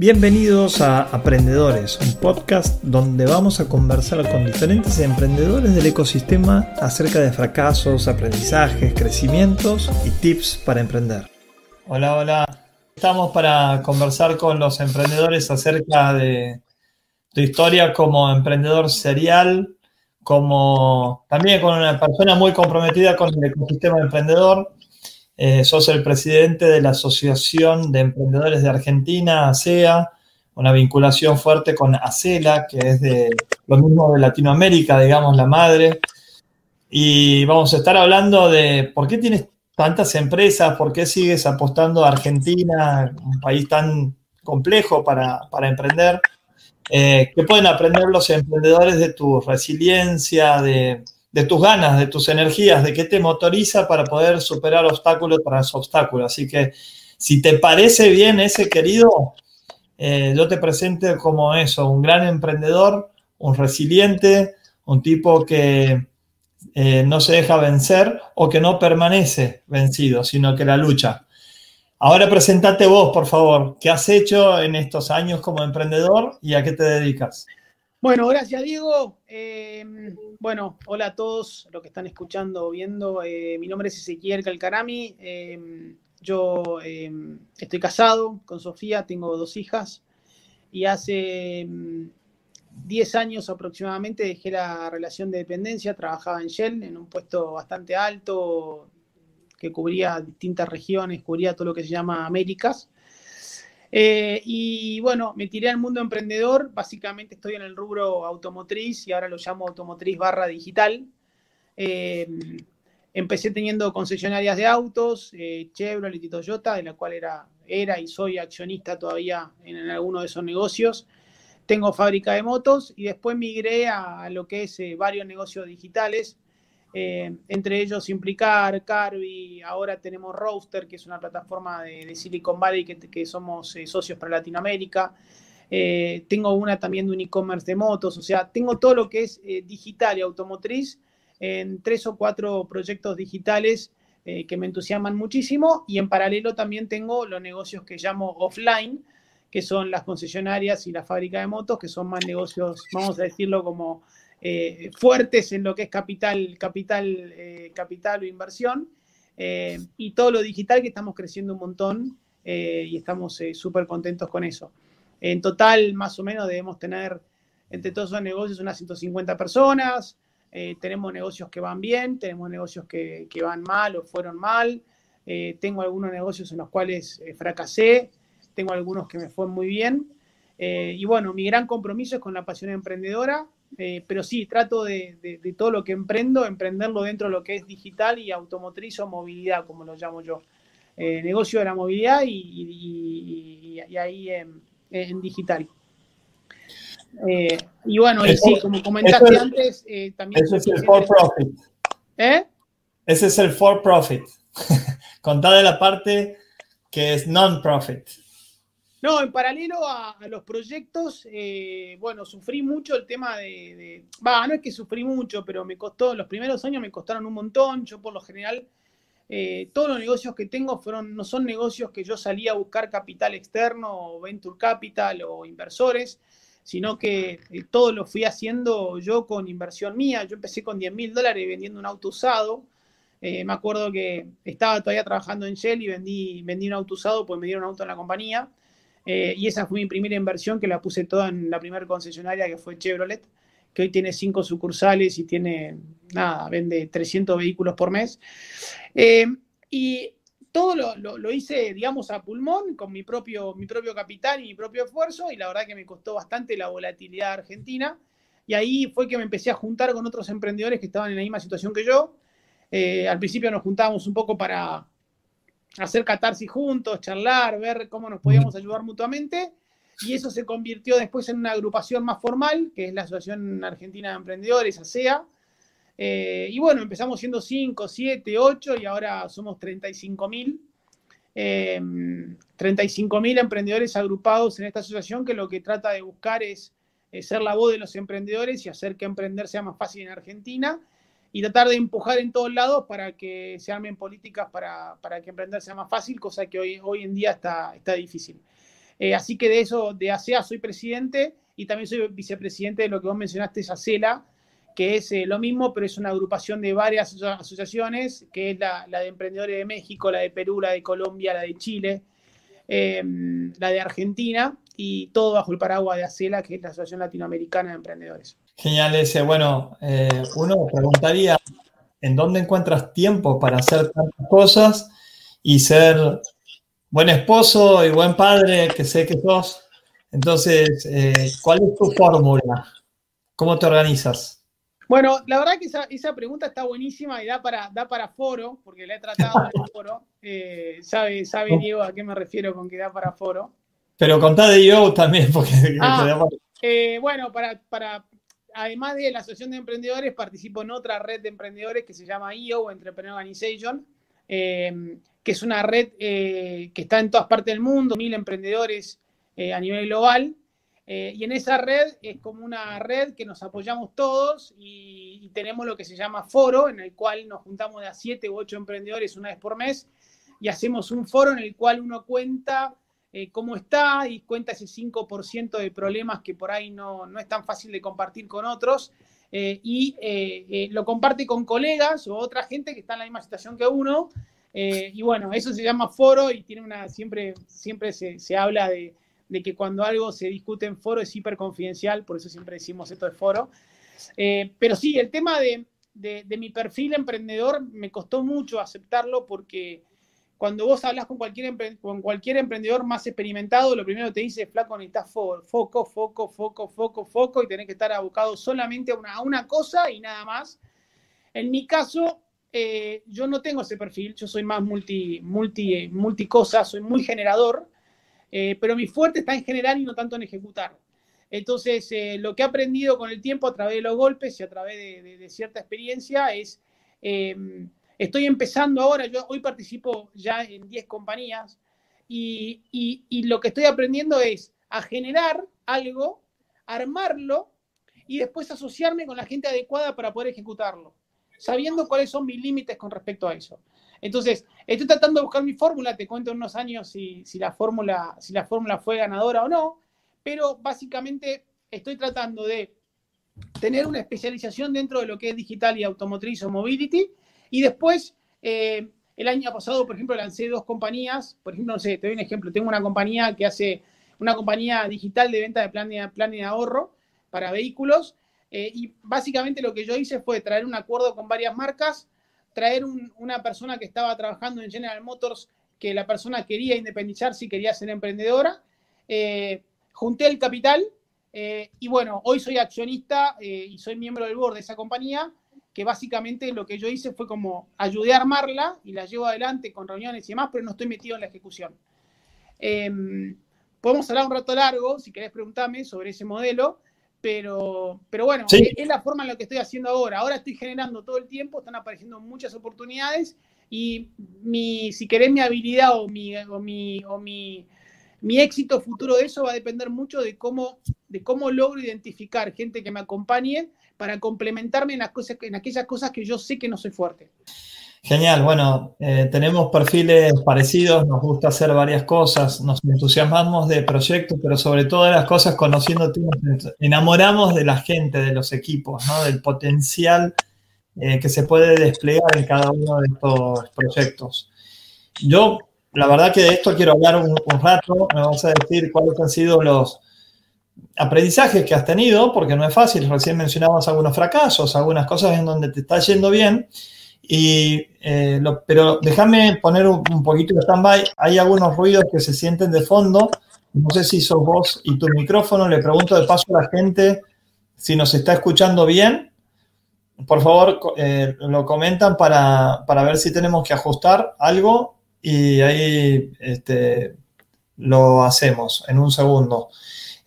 Bienvenidos a Aprendedores, un podcast donde vamos a conversar con diferentes emprendedores del ecosistema acerca de fracasos, aprendizajes, crecimientos y tips para emprender. Hola, hola. Estamos para conversar con los emprendedores acerca de tu historia como emprendedor serial, como también con una persona muy comprometida con el ecosistema emprendedor eh, sos el presidente de la Asociación de Emprendedores de Argentina, ASEA, una vinculación fuerte con ACELA, que es de lo mismo de Latinoamérica, digamos, la madre. Y vamos a estar hablando de por qué tienes tantas empresas, por qué sigues apostando a Argentina, un país tan complejo para, emprender. Eh, ¿Qué pueden aprender los emprendedores de tu resiliencia, de, de tus ganas, de tus energías, de qué te motoriza para poder superar obstáculos tras obstáculos. Así que si te parece bien ese querido, eh, yo te presento como eso, un gran emprendedor, un resiliente, un tipo que eh, no se deja vencer o que no permanece vencido, sino que la lucha. Ahora presentate vos, por favor. ¿Qué has hecho en estos años como emprendedor y a qué te dedicas? Bueno, gracias Diego. Em, bueno, hola a todos los que están escuchando o viendo. Eh, mi nombre es Ezequiel Calcarami. Em, yo em, estoy casado con Sofía, tengo dos hijas y hace 10 años aproximadamente dejé la relación de dependencia, trabajaba en Shell en un puesto bastante alto que cubría distintas regiones, cubría todo lo que se llama Américas. Eh, y bueno, me tiré al mundo emprendedor. Básicamente estoy en el rubro automotriz y ahora lo llamo automotriz barra digital. Eh, empecé teniendo concesionarias de autos, eh, Chevrolet y Toyota, de la cual era, era y soy accionista todavía en, en alguno de esos negocios. Tengo fábrica de motos y después migré a lo que es varios negocios digitales eh, entre ellos Implicar, Carby, ahora tenemos Roaster, que es una plataforma de, Silicon Valley que, somos eh, socios para Latinoamérica. Eh, tengo una también de un e-commerce de motos, o sea, tengo todo lo que es digital y automotriz en tres o cuatro proyectos digitales que me entusiasman muchísimo y en paralelo también tengo los negocios que llamo offline, que son las concesionarias y la fábrica de motos, que son más negocios, vamos a decirlo como eh, fuertes en lo que es capital, capital, eh, capital o inversión, eh, y todo lo digital que estamos creciendo un montón y estamos súper contentos con eso. En total, más o menos, debemos tener entre todos esos negocios unas 150 personas, tenemos negocios que van bien, tenemos negocios que, que van mal o fueron mal, tengo algunos negocios en los cuales fracasé, tengo algunos que me fueron muy bien. y bueno, mi gran compromiso es con la pasión emprendedora eh, pero sí, trato de, todo lo que emprendo, emprenderlo dentro de lo que es digital y automotriz o movilidad, como lo llamo yo. Eh, negocio de la movilidad y, ahí en, digital. Eh, y bueno, sí, como comentaste antes, también... Ese es el for profit. ¿Eh? Ese es el for profit. Contá de la parte que es non-profit. No, en paralelo a, los proyectos, eh, bueno, sufrí mucho el tema de, Va, no es que sufrí mucho, pero me costó, los primeros años me costaron un montón. Yo por lo general, eh, todos los negocios que tengo fueron, no son negocios que yo salí a buscar capital externo o venture capital o inversores, sino que eh, todo lo fui haciendo yo con inversión mía. Yo empecé con 10 mil dólares vendiendo un auto usado. me acuerdo que estaba todavía trabajando en Shell y vendí, vendí un auto usado, pues me dieron un auto en la compañía. Eh, y esa fue mi primera inversión que la puse toda en la primera concesionaria que fue Chevrolet, que hoy tiene cinco sucursales y tiene, nada, vende 300 vehículos por mes. Eh, y todo lo, hice, digamos, a pulmón, con mi propio, mi propio capital y mi propio esfuerzo, y la verdad que me costó bastante la volatilidad argentina. Y ahí fue que me empecé a juntar con otros emprendedores que estaban en la misma situación que yo. Eh, al principio nos juntábamos un poco para, hacer catarsis juntos, charlar, ver cómo nos podíamos ayudar mutuamente. Y eso se convirtió después en una agrupación más formal, que es la Asociación Argentina de Emprendedores, ASEA. Eh, y bueno, empezamos siendo 5, 7, 8 y ahora somos 35 mil. 35 eh, mil emprendedores agrupados en esta asociación que lo que trata de buscar es ser la voz de los emprendedores y hacer que emprender sea más fácil en Argentina y tratar de empujar en todos lados para que se armen políticas para, que emprender sea más fácil, cosa que hoy, hoy en día está, está difícil. así que de eso, de ASEA soy presidente y también soy vicepresidente de lo que vos mencionaste, es ACELA, que es lo mismo, pero es una agrupación de varias asociaciones, que es la, la, de Emprendedores de México, la de Perú, la de Colombia, la de Chile, la de Argentina, y todo bajo el paraguas de ACELA, que es la Asociación Latinoamericana de Emprendedores. Genial ese. Bueno, eh, uno preguntaría, ¿en dónde encuentras tiempo para hacer tantas cosas y ser buen esposo y buen padre, que sé que sos? Entonces, eh, ¿cuál es tu fórmula? ¿Cómo te organizas? Bueno, la verdad que esa, pregunta está buenísima y da para, da para foro, porque la he tratado en el foro. Eh, sabe, sabe Diego a qué me refiero con que da para foro. Pero contá de yo también, porque... Ah, eh, bueno, para, para, además de la Asociación de Emprendedores, participo en otra red de emprendedores que se llama IO, Entrepreneur Organization, eh, que es una red eh, que está en todas partes del mundo, mil emprendedores a nivel global. y en esa red es como una red que nos apoyamos todos y, y, tenemos lo que se llama foro, en el cual nos juntamos de a siete u ocho emprendedores una vez por mes y hacemos un foro en el cual uno cuenta eh, cómo está y cuenta ese 5% de problemas que por ahí no, no, es tan fácil de compartir con otros eh, y eh, lo comparte con colegas o otra gente que está en la misma situación que uno. y bueno, eso se llama foro y tiene una, siempre, siempre se, se habla de, de, que cuando algo se discute en foro es hiper confidencial, por eso siempre decimos esto de foro. pero sí, el tema de, de, de mi perfil emprendedor me costó mucho aceptarlo porque cuando vos hablas con cualquier, con cualquier emprendedor más experimentado, lo primero que te dice, flaco, necesitas foco, foco, foco, foco, foco, y tenés que estar abocado solamente a una, cosa y nada más. En mi caso, eh, yo no tengo ese perfil, yo soy más multi, multi, multi soy muy generador, eh, pero mi fuerte está en generar y no tanto en ejecutar. Entonces, eh, lo que he aprendido con el tiempo a través de los golpes y a través de cierta experiencia es Estoy empezando ahora, hoy participo ya en 10 compañías y, lo que estoy aprendiendo es a generar algo, armarlo y después asociarme con la gente adecuada para poder ejecutarlo, sabiendo cuáles son mis límites con respecto a eso. Entonces, estoy tratando de buscar mi fórmula, te cuento en unos años si, la fórmula, si la fórmula fue ganadora o no, pero básicamente estoy tratando de tener una especialización dentro de lo que es digital y automotriz o mobility y después, eh, el año pasado, por ejemplo, lancé dos compañías. Por ejemplo, no sé, te doy un ejemplo. Tengo una compañía que hace una compañía digital de venta de planes plan de ahorro para vehículos. Eh, y básicamente lo que yo hice fue traer un acuerdo con varias marcas, traer una persona que estaba trabajando en General Motors, que la persona quería independizarse y quería ser emprendedora. Eh, junté el capital y bueno, hoy soy accionista y soy miembro del board de esa compañía que básicamente lo que yo hice fue como ayudé a armarla y la llevo adelante con reuniones y demás, pero no estoy metido en la ejecución. Em, podemos hablar un rato largo, si querés preguntarme sobre ese modelo, pero, pero bueno, es, la forma en la que estoy haciendo ahora. Ahora estoy generando todo el tiempo, están apareciendo muchas oportunidades y mi, si querés mi habilidad o mi, o mi, o mi, mi éxito futuro de eso va a depender mucho de cómo, de cómo logro identificar gente que me acompañe para complementarme en, las cosas, en aquellas cosas que yo sé que no soy fuerte. Genial, bueno, eh, tenemos perfiles parecidos, nos gusta hacer varias cosas, nos entusiasmamos de proyectos, pero sobre todas las cosas conociéndote, nos enamoramos de la gente, de los equipos, ¿no? del potencial eh, que se puede desplegar en cada uno de estos proyectos. Yo, la verdad que de esto quiero hablar un, un rato, me vas a decir cuáles han sido los, aprendizajes que has tenido, porque no es fácil, recién mencionabas algunos fracasos, algunas cosas en donde te está yendo bien, y, eh, pero déjame poner un, poquito de stand-by, hay algunos ruidos que se sienten de fondo, no sé si sos vos y tu micrófono, le pregunto de paso a la gente si nos está escuchando bien, por favor eh, lo comentan para, para, ver si tenemos que ajustar algo y ahí este, lo hacemos en un segundo.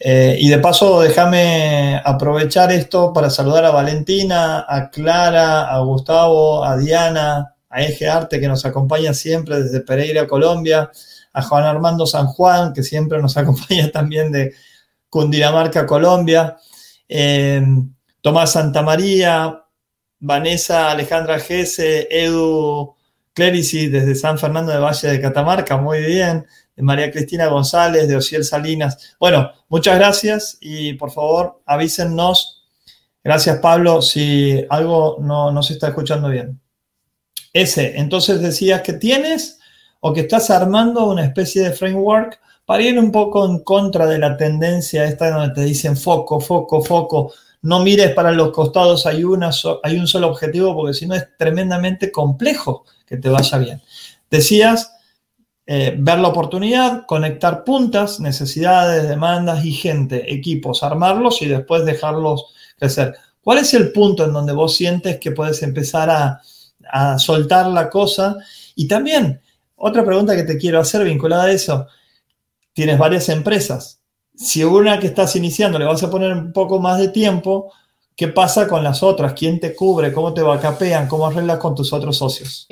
Eh, y de paso, déjame aprovechar esto para saludar a Valentina, a Clara, a Gustavo, a Diana, a Eje Arte, que nos acompaña siempre desde Pereira, Colombia, a Juan Armando San Juan, que siempre nos acompaña también de Cundinamarca, Colombia, eh, Tomás Santamaría, Vanessa Alejandra Gese, Edu Clerici desde San Fernando de Valle de Catamarca, muy bien, María Cristina González, de Ociel Salinas. Bueno, muchas gracias y por favor avísennos. Gracias Pablo, si algo no, no se está escuchando bien. Ese, entonces decías que tienes o que estás armando una especie de framework para ir un poco en contra de la tendencia esta donde te dicen foco, foco, foco, no mires para los costados, hay, una, hay un solo objetivo porque si no es tremendamente complejo que te vaya bien. Decías, eh, ver la oportunidad, conectar puntas, necesidades, demandas y gente, equipos, armarlos y después dejarlos crecer. ¿Cuál es el punto en donde vos sientes que puedes empezar a, a soltar la cosa? Y también, otra pregunta que te quiero hacer vinculada a eso, tienes varias empresas, si una que estás iniciando le vas a poner un poco más de tiempo, ¿qué pasa con las otras? ¿Quién te cubre? ¿Cómo te vacapean? ¿Cómo arreglas con tus otros socios?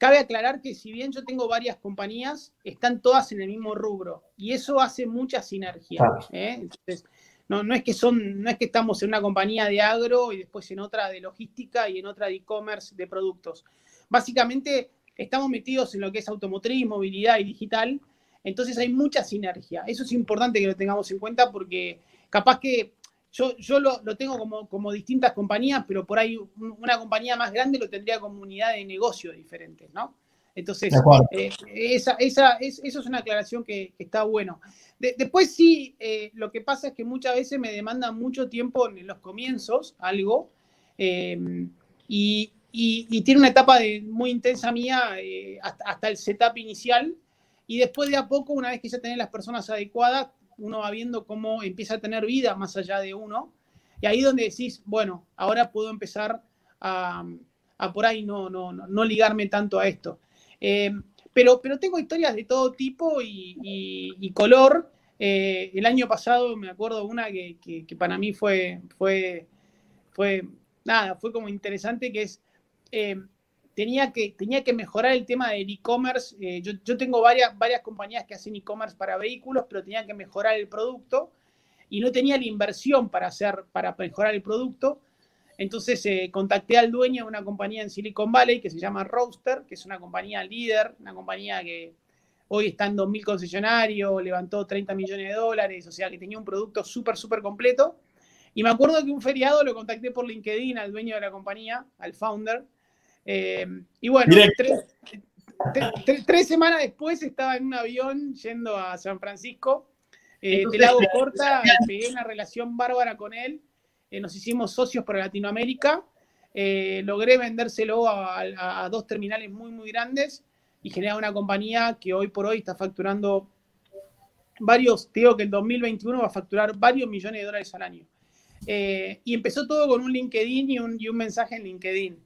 Cabe aclarar que si bien yo tengo varias compañías, están todas en el mismo rubro y eso hace mucha sinergia. ¿eh? Entonces, no, no, es que son, no es que estamos en una compañía de agro y después en otra de logística y en otra de e-commerce de productos. Básicamente estamos metidos en lo que es automotriz, movilidad y digital entonces hay mucha sinergia. Eso es importante que lo tengamos en cuenta porque capaz que yo, yo lo, tengo como, como, distintas compañías, pero por ahí una compañía más grande lo tendría como unidad de negocio diferentes, ¿no? Entonces, eh, esa, esa, es, eso es una aclaración que, está bueno. después sí, eh, lo que pasa es que muchas veces me demanda mucho tiempo en los comienzos algo em, y, tiene una etapa de, muy intensa mía eh, hasta, hasta, el setup inicial y después de a poco, una vez que ya tenés las personas adecuadas, uno va viendo cómo empieza a tener vida más allá de uno. Y ahí donde decís, bueno, ahora puedo empezar a, por ahí no, no, no, ligarme tanto a esto. Eh, pero, pero tengo historias de todo tipo y, color. Eh, el año pasado me acuerdo una que, que, para mí fue, fue, fue, nada, fue como interesante, que es, eh, tenía que, tenía que mejorar el tema del e-commerce. Eh, yo, tengo varias, varias compañías que hacen e-commerce para vehículos, pero tenía que mejorar el producto y no tenía la inversión para, hacer, para mejorar el producto. Entonces eh, contacté al dueño de una compañía en Silicon Valley que se llama Roaster, que es una compañía líder, una compañía que hoy está en 2.000 concesionarios, levantó 30 millones de dólares, o sea que tenía un producto súper, súper completo. Y me acuerdo que un feriado lo contacté por LinkedIn al dueño de la compañía, al founder, eh, y bueno, tres, semanas después estaba en un avión yendo a San Francisco. Eh, te la corta, pegué una relación bárbara con él. Eh, nos hicimos socios para Latinoamérica. Eh, logré vendérselo a, dos terminales muy, muy grandes y generar una compañía que hoy por hoy está facturando varios, digo que el 2021 va a facturar varios millones de dólares al año. y empezó todo con un LinkedIn y un, y un mensaje en LinkedIn.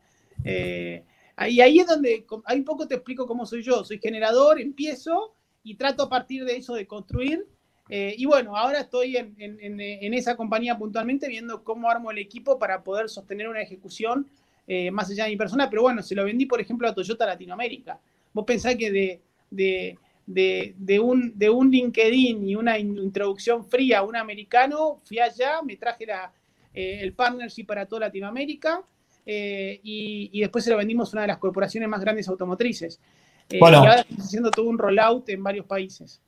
Eh, y ahí es donde, ahí un poco te explico cómo soy yo. Soy generador, empiezo y trato a partir de eso de construir. Eh, y bueno, ahora estoy en, esa compañía puntualmente viendo cómo armo el equipo para poder sostener una ejecución eh, más allá de mi persona. Pero bueno, se lo vendí, por ejemplo, a Toyota Latinoamérica. Vos pensás que de, de, de, un, de un LinkedIn y una introducción fría a un americano, fui allá, me traje la, el partnership para toda Latinoamérica eh, y, después se lo vendimos a una de las corporaciones más grandes automotrices. Eh, y ahora estamos haciendo todo un rollout en varios países.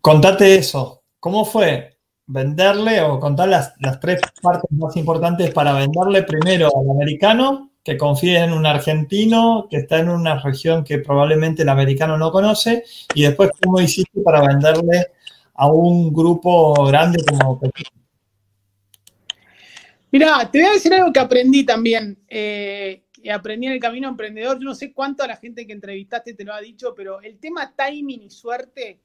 Contate eso. ¿Cómo fue venderle o contar las, las tres partes más importantes para venderle primero al americano, que confíe en un argentino que está en una región que probablemente el americano no conoce, y después cómo hiciste para venderle a un grupo grande como Mira, te voy a decir algo que aprendí también. Eh, aprendí en el camino emprendedor. Yo no sé cuánto a la gente que entrevistaste te lo ha dicho, pero el tema timing y suerte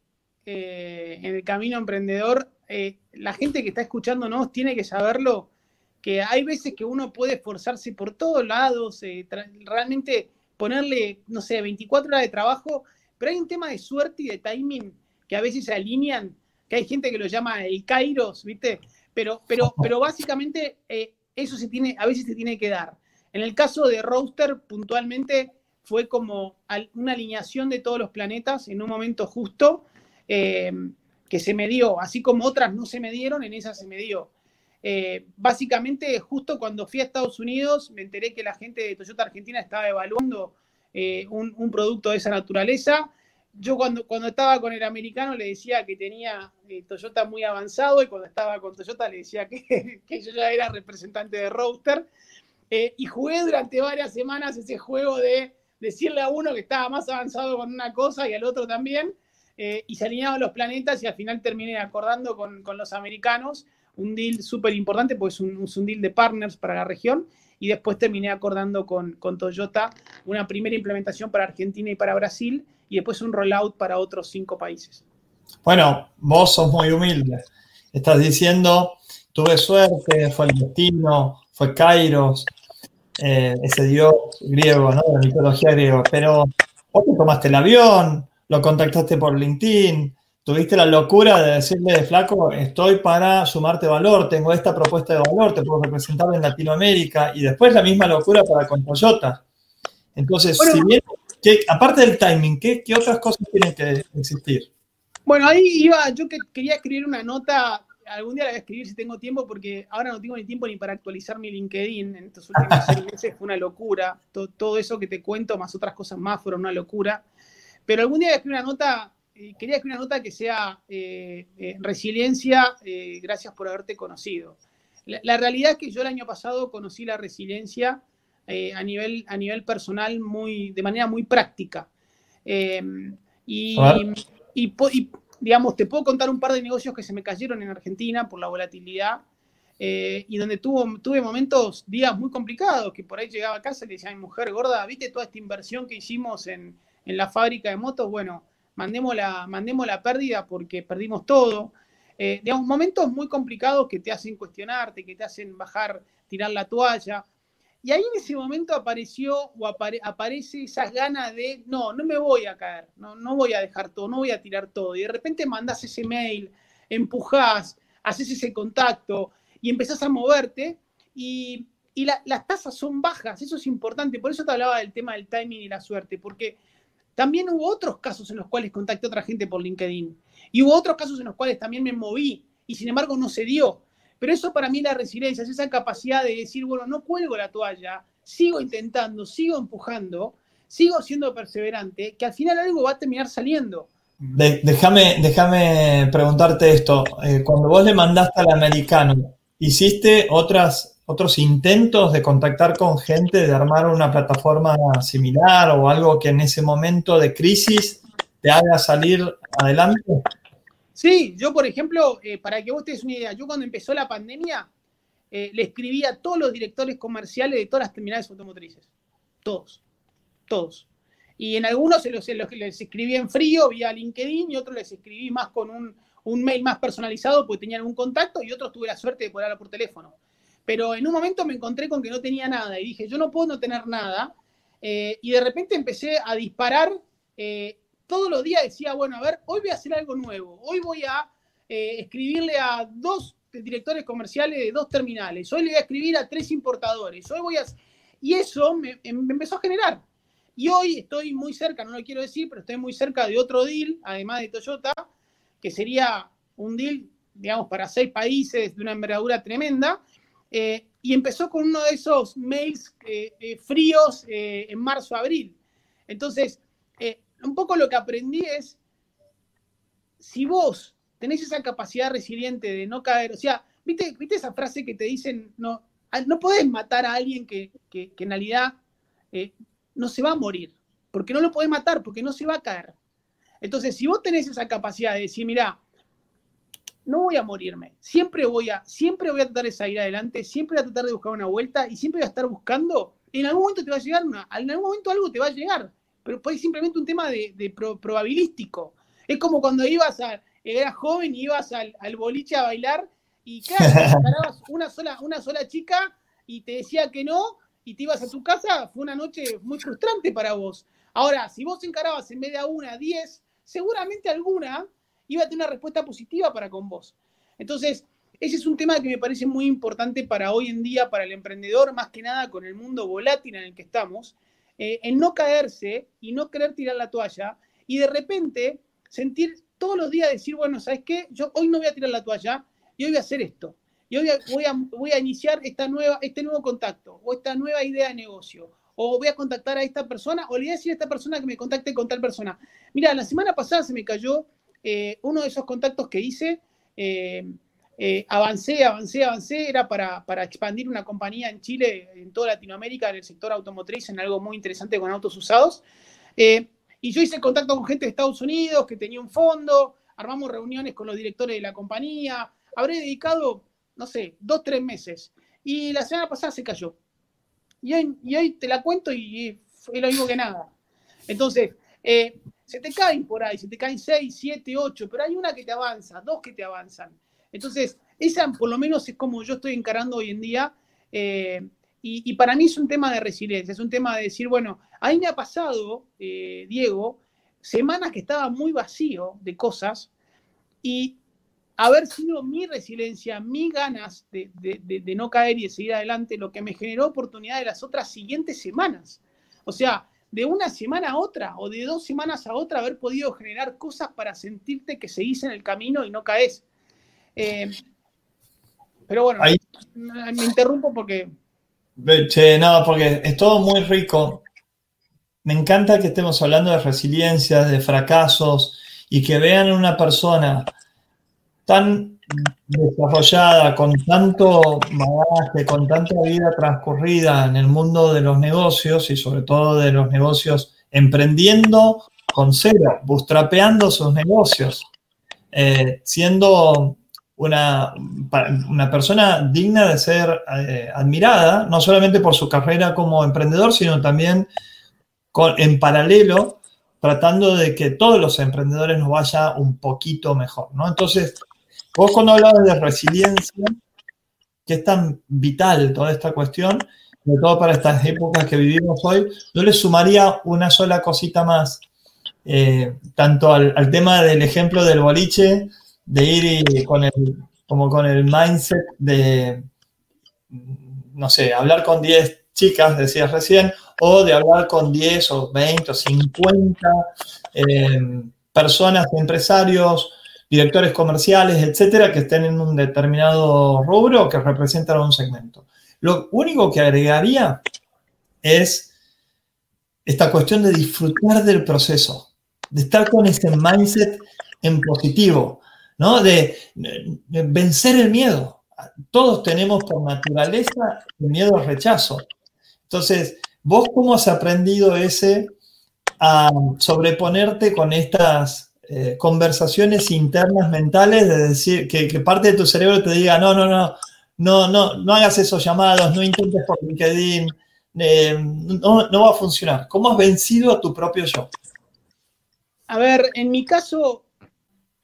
eh, en el camino emprendedor, eh, la gente que está escuchándonos tiene que saberlo, que hay veces que uno puede esforzarse por todos lados, realmente ponerle, no sé, 24 horas de trabajo, pero hay un tema de suerte y de timing que a veces se alinean, que hay gente que lo llama el kairos, ¿viste? Pero, pero, pero básicamente eh, eso se tiene, a veces se tiene que dar. En el caso de Roaster, puntualmente fue como una alineación de todos los planetas en un momento justo eh, que se me dio, así como otras no se me dieron, en esa se me dio. Eh, básicamente, justo cuando fui a Estados Unidos, me enteré que la gente de Toyota Argentina estaba evaluando un, un, producto de esa naturaleza. Yo cuando, cuando estaba con el americano le decía que tenía eh, Toyota muy avanzado y cuando estaba con Toyota le decía que, yo ya era representante de Roadster. Eh, y jugué durante varias semanas ese juego de decirle a uno que estaba más avanzado con una cosa y al otro también. Eh, y se alineaban los planetas y al final terminé acordando con, con los americanos un deal súper importante, porque es un, un, deal de partners para la región, y después terminé acordando con, con, Toyota una primera implementación para Argentina y para Brasil, y después un rollout para otros cinco países. Bueno, vos sos muy humilde. Estás diciendo, tuve suerte, fue el destino, fue Kairos, eh, ese dios griego, ¿no? De la mitología griega, pero vos te tomaste el avión, lo contactaste por LinkedIn, tuviste la locura de decirle, flaco, estoy para sumarte valor, tengo esta propuesta de valor, te puedo representar en Latinoamérica, y después la misma locura para con Toyota. Entonces, bueno, si bien, ¿qué, aparte del timing, ¿qué, ¿qué, otras cosas tienen que existir? Bueno, ahí iba, yo que quería escribir una nota, algún día la voy a escribir si tengo tiempo, porque ahora no tengo ni tiempo ni para actualizar mi LinkedIn, en estos últimos seis meses fue una locura, todo, todo eso que te cuento, más otras cosas más, fueron una locura. Pero algún día voy a escribir una nota quería escribir una nota que sea eh, eh, resiliencia, eh, gracias por haberte conocido. La, la, realidad es que yo el año pasado conocí la resiliencia eh, a, nivel, a nivel personal muy, de manera muy práctica. Y, y, y, digamos, te puedo contar un par de negocios que se me cayeron en Argentina por la volatilidad. y donde tuvo, tuve momentos, días muy complicados, que por ahí llegaba a casa y le decía a mi mujer, gorda, ¿viste toda esta inversión que hicimos en, en la fábrica de motos? Bueno, mandemos la, mandemos la pérdida porque perdimos todo. Eh, digamos, momentos muy complicados que te hacen cuestionarte, que te hacen bajar, tirar la toalla. Y ahí en ese momento apareció o apare, aparece esa gana de, no, no me voy a caer, no, no voy a dejar todo, no voy a tirar todo. Y de repente mandás ese mail, empujás, haces ese contacto y empezás a moverte y, y la, las tasas son bajas, eso es importante. Por eso te hablaba del tema del timing y la suerte, porque también hubo otros casos en los cuales contacté a otra gente por LinkedIn. Y hubo otros casos en los cuales también me moví y sin embargo no se dio. Pero eso para mí la resiliencia, es esa capacidad de decir, bueno, no cuelgo la toalla, sigo intentando, sigo empujando, sigo siendo perseverante, que al final algo va a terminar saliendo. De, déjame, déjame preguntarte esto. Eh, cuando vos le mandaste al americano, ¿hiciste otras otros intentos de contactar con gente, de armar una plataforma similar o algo que en ese momento de crisis te haga salir adelante? Sí, yo por ejemplo, eh, para que vos te una idea, yo cuando empezó la pandemia eh, le escribí a todos los directores comerciales de todas las terminales automotrices, todos, todos. Y en algunos se los, se los, les escribí en frío vía LinkedIn y otros les escribí más con un, un mail más personalizado porque tenían algún contacto y otros tuve la suerte de poder hablar por teléfono pero en un momento me encontré con que no tenía nada y dije, yo no puedo no tener nada. Eh, y de repente empecé a disparar. Todos los días decía, bueno, a ver, hoy voy a hacer algo nuevo. Hoy voy a eh, escribirle a dos directores comerciales de dos terminales. Hoy le voy a escribir a tres importadores. Hoy voy a... Y eso me, em, me empezó a generar. Y hoy estoy muy cerca, no lo quiero decir, pero estoy muy cerca de otro deal, además de Toyota, que sería un deal, digamos, para seis países de una envergadura tremenda, eh, y empezó con uno de esos mails eh, fríos en marzo, abril. Entonces, un poco lo que aprendí es, si vos tenés esa capacidad resiliente de no caer, o sea, ¿viste, ¿viste esa frase que te dicen, no, no podés matar a alguien que, que, que en realidad no se va a morir, porque no lo podés matar, porque no se va a caer. Entonces, si vos tenés esa capacidad de decir, mira, no voy a morirme. Siempre voy a, siempre voy a tratar de salir adelante, siempre voy a tratar de buscar una vuelta y siempre voy a estar buscando. En algún momento te va a llegar una, en algún momento algo te va a llegar, pero es simplemente un tema de, probabilístico. Es como cuando ibas a, eras joven y ibas al, boliche a bailar y claro, una sola, una sola chica y te decía que no y te ibas a tu casa, fue una noche muy frustrante para vos. Ahora, si vos encarabas en vez de a una, diez, seguramente alguna iba a tener una respuesta positiva para con vos. Entonces, ese es un tema que me parece muy importante para hoy en día, para el emprendedor, más que nada con el mundo volátil en el que estamos, eh, en no caerse y no querer tirar la toalla y de repente sentir todos los días decir, bueno, ¿sabes qué? Yo hoy no voy a tirar la toalla y hoy voy a hacer esto. Y hoy voy a, voy a, iniciar esta nueva, este nuevo contacto o esta nueva idea de negocio o voy a contactar a esta persona, o le voy a decir a esta persona que me contacte con tal persona. Mira, la semana pasada se me cayó eh, uno de esos contactos que hice, eh, eh, avancé, avancé, avancé, era para, para, expandir una compañía en Chile, en toda Latinoamérica, en el sector automotriz, en algo muy interesante con autos usados. y yo hice contacto con gente de Estados Unidos que tenía un fondo, armamos reuniones con los directores de la compañía, habré dedicado, no sé, dos, tres meses. Y la semana pasada se cayó. Y hoy, te la cuento y, es lo mismo que nada. Entonces, eh, se te caen por ahí, se te caen seis, siete, ocho, pero hay una que te avanza, dos que te avanzan. Entonces, esa por lo menos es como yo estoy encarando hoy en día. Eh, y, para mí es un tema de resiliencia, es un tema de decir, bueno, a mí me ha pasado, eh, Diego, semanas que estaba muy vacío de cosas y haber sido mi resiliencia, mis ganas de, no caer y de seguir adelante, lo que me generó oportunidad de las otras siguientes semanas. O sea, de una semana a otra o de dos semanas a otra haber podido generar cosas para sentirte que seguís en el camino y no caes. Eh, pero bueno, me interrumpo porque... Che, no, porque es todo muy rico. Me encanta que estemos hablando de resiliencia, de fracasos y que vean a una persona tan desarrollada, con tanto bagaje, con tanta vida transcurrida en el mundo de los negocios y sobre todo de los negocios emprendiendo con cero, bustrapeando sus negocios, eh, siendo una, una, persona digna de ser eh, admirada, no solamente por su carrera como emprendedor, sino también en paralelo tratando de que todos los emprendedores nos vaya un poquito mejor, ¿no? Entonces, Vos cuando hablabas de resiliencia, que es tan vital toda esta cuestión, sobre todo para estas épocas que vivimos hoy, yo le sumaría una sola cosita más, eh, tanto al, tema del ejemplo del boliche, de ir con el, como con el mindset de, no sé, hablar con 10 chicas, decías recién, o de hablar con 10 o 20 o 50 eh, personas, empresarios, directores comerciales, etcétera, que estén en un determinado rubro que representan un segmento. Lo único que agregaría es esta cuestión de disfrutar del proceso, de estar con ese mindset en positivo, ¿no? De, vencer el miedo. Todos tenemos por naturaleza el miedo al rechazo. Entonces, ¿vos cómo has aprendido ese a sobreponerte con estas eh, conversaciones internas mentales de decir que, parte de tu cerebro te diga, no, no, no, no, no, no hagas esos llamados, no intentes por LinkedIn, eh, no, no va a funcionar. ¿Cómo has vencido a tu propio yo? A ver, en mi caso,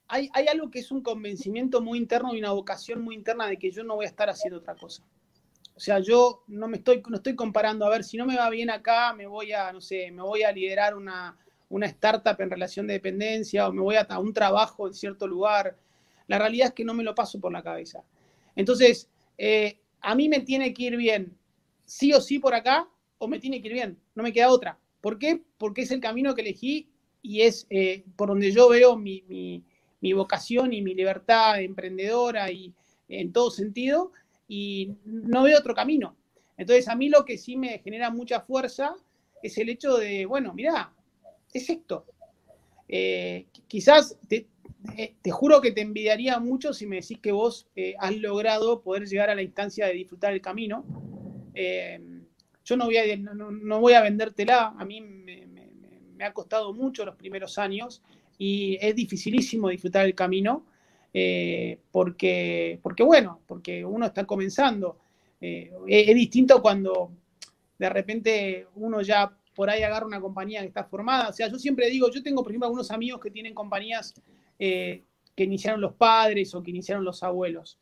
hay, algo que es un convencimiento muy interno y una vocación muy interna de que yo no voy a estar haciendo otra cosa. O sea, yo no me estoy, no estoy comparando, a ver, si no me va bien acá, me voy a, no sé, me voy a liderar una, una startup en relación de dependencia o me voy a un trabajo en cierto lugar. La realidad es que no me lo paso por la cabeza. Entonces, eh, a mí me tiene que ir bien, sí o sí por acá, o me tiene que ir bien, no me queda otra. ¿Por qué? Porque es el camino que elegí y es eh, por donde yo veo mi, vocación y mi libertad emprendedora y en todo sentido, y no veo otro camino. Entonces, a mí lo que sí me genera mucha fuerza es el hecho de, bueno, mira, es esto. Eh, quizás eh, te, juro que te envidiaría mucho si me decís que vos eh, has logrado poder llegar a la instancia de disfrutar el camino. yo no voy, a, no, voy a vendértela, a mí me, ha costado mucho los primeros años y es dificilísimo disfrutar el camino porque, porque, bueno, porque uno está comenzando. es distinto cuando de repente uno ya por ahí agarra una compañía que está formada. O sea, yo siempre digo, yo tengo, por ejemplo, algunos amigos que tienen compañías eh, que iniciaron los padres o que iniciaron los abuelos.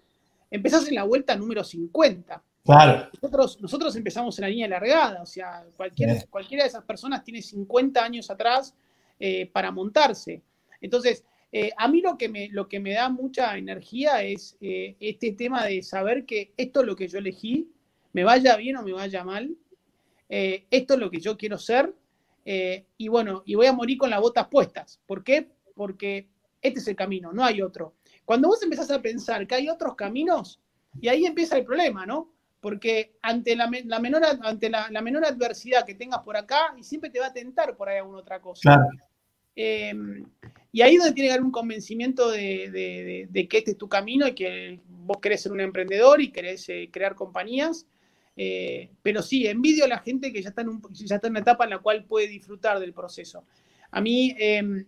Empezás en la vuelta número 50. Claro. Nosotros, nosotros empezamos en la línea largada, o sea, cualquiera, cualquiera de esas personas tiene 50 años atrás eh, para montarse. Entonces, eh, a mí lo que, me, da mucha energía es este tema de saber que esto es lo que yo elegí, me vaya bien o me vaya mal, eh, esto es lo que yo quiero ser, eh, y bueno, y voy a morir con las botas puestas. ¿Por qué? Porque este es el camino, no hay otro. Cuando vos empezás a pensar que hay otros caminos, y ahí empieza el problema, ¿no? Porque ante la, menor, ante la, menor adversidad que tengas por acá, y siempre te va a tentar por ahí alguna otra cosa. Em, y ahí es donde tiene que haber un convencimiento de, que este es tu camino y que vos querés ser un emprendedor y querés eh, crear compañías. Eh, pero sí, envidio a la gente que ya está, en ya está en una etapa en la cual puede disfrutar del proceso. A mí em,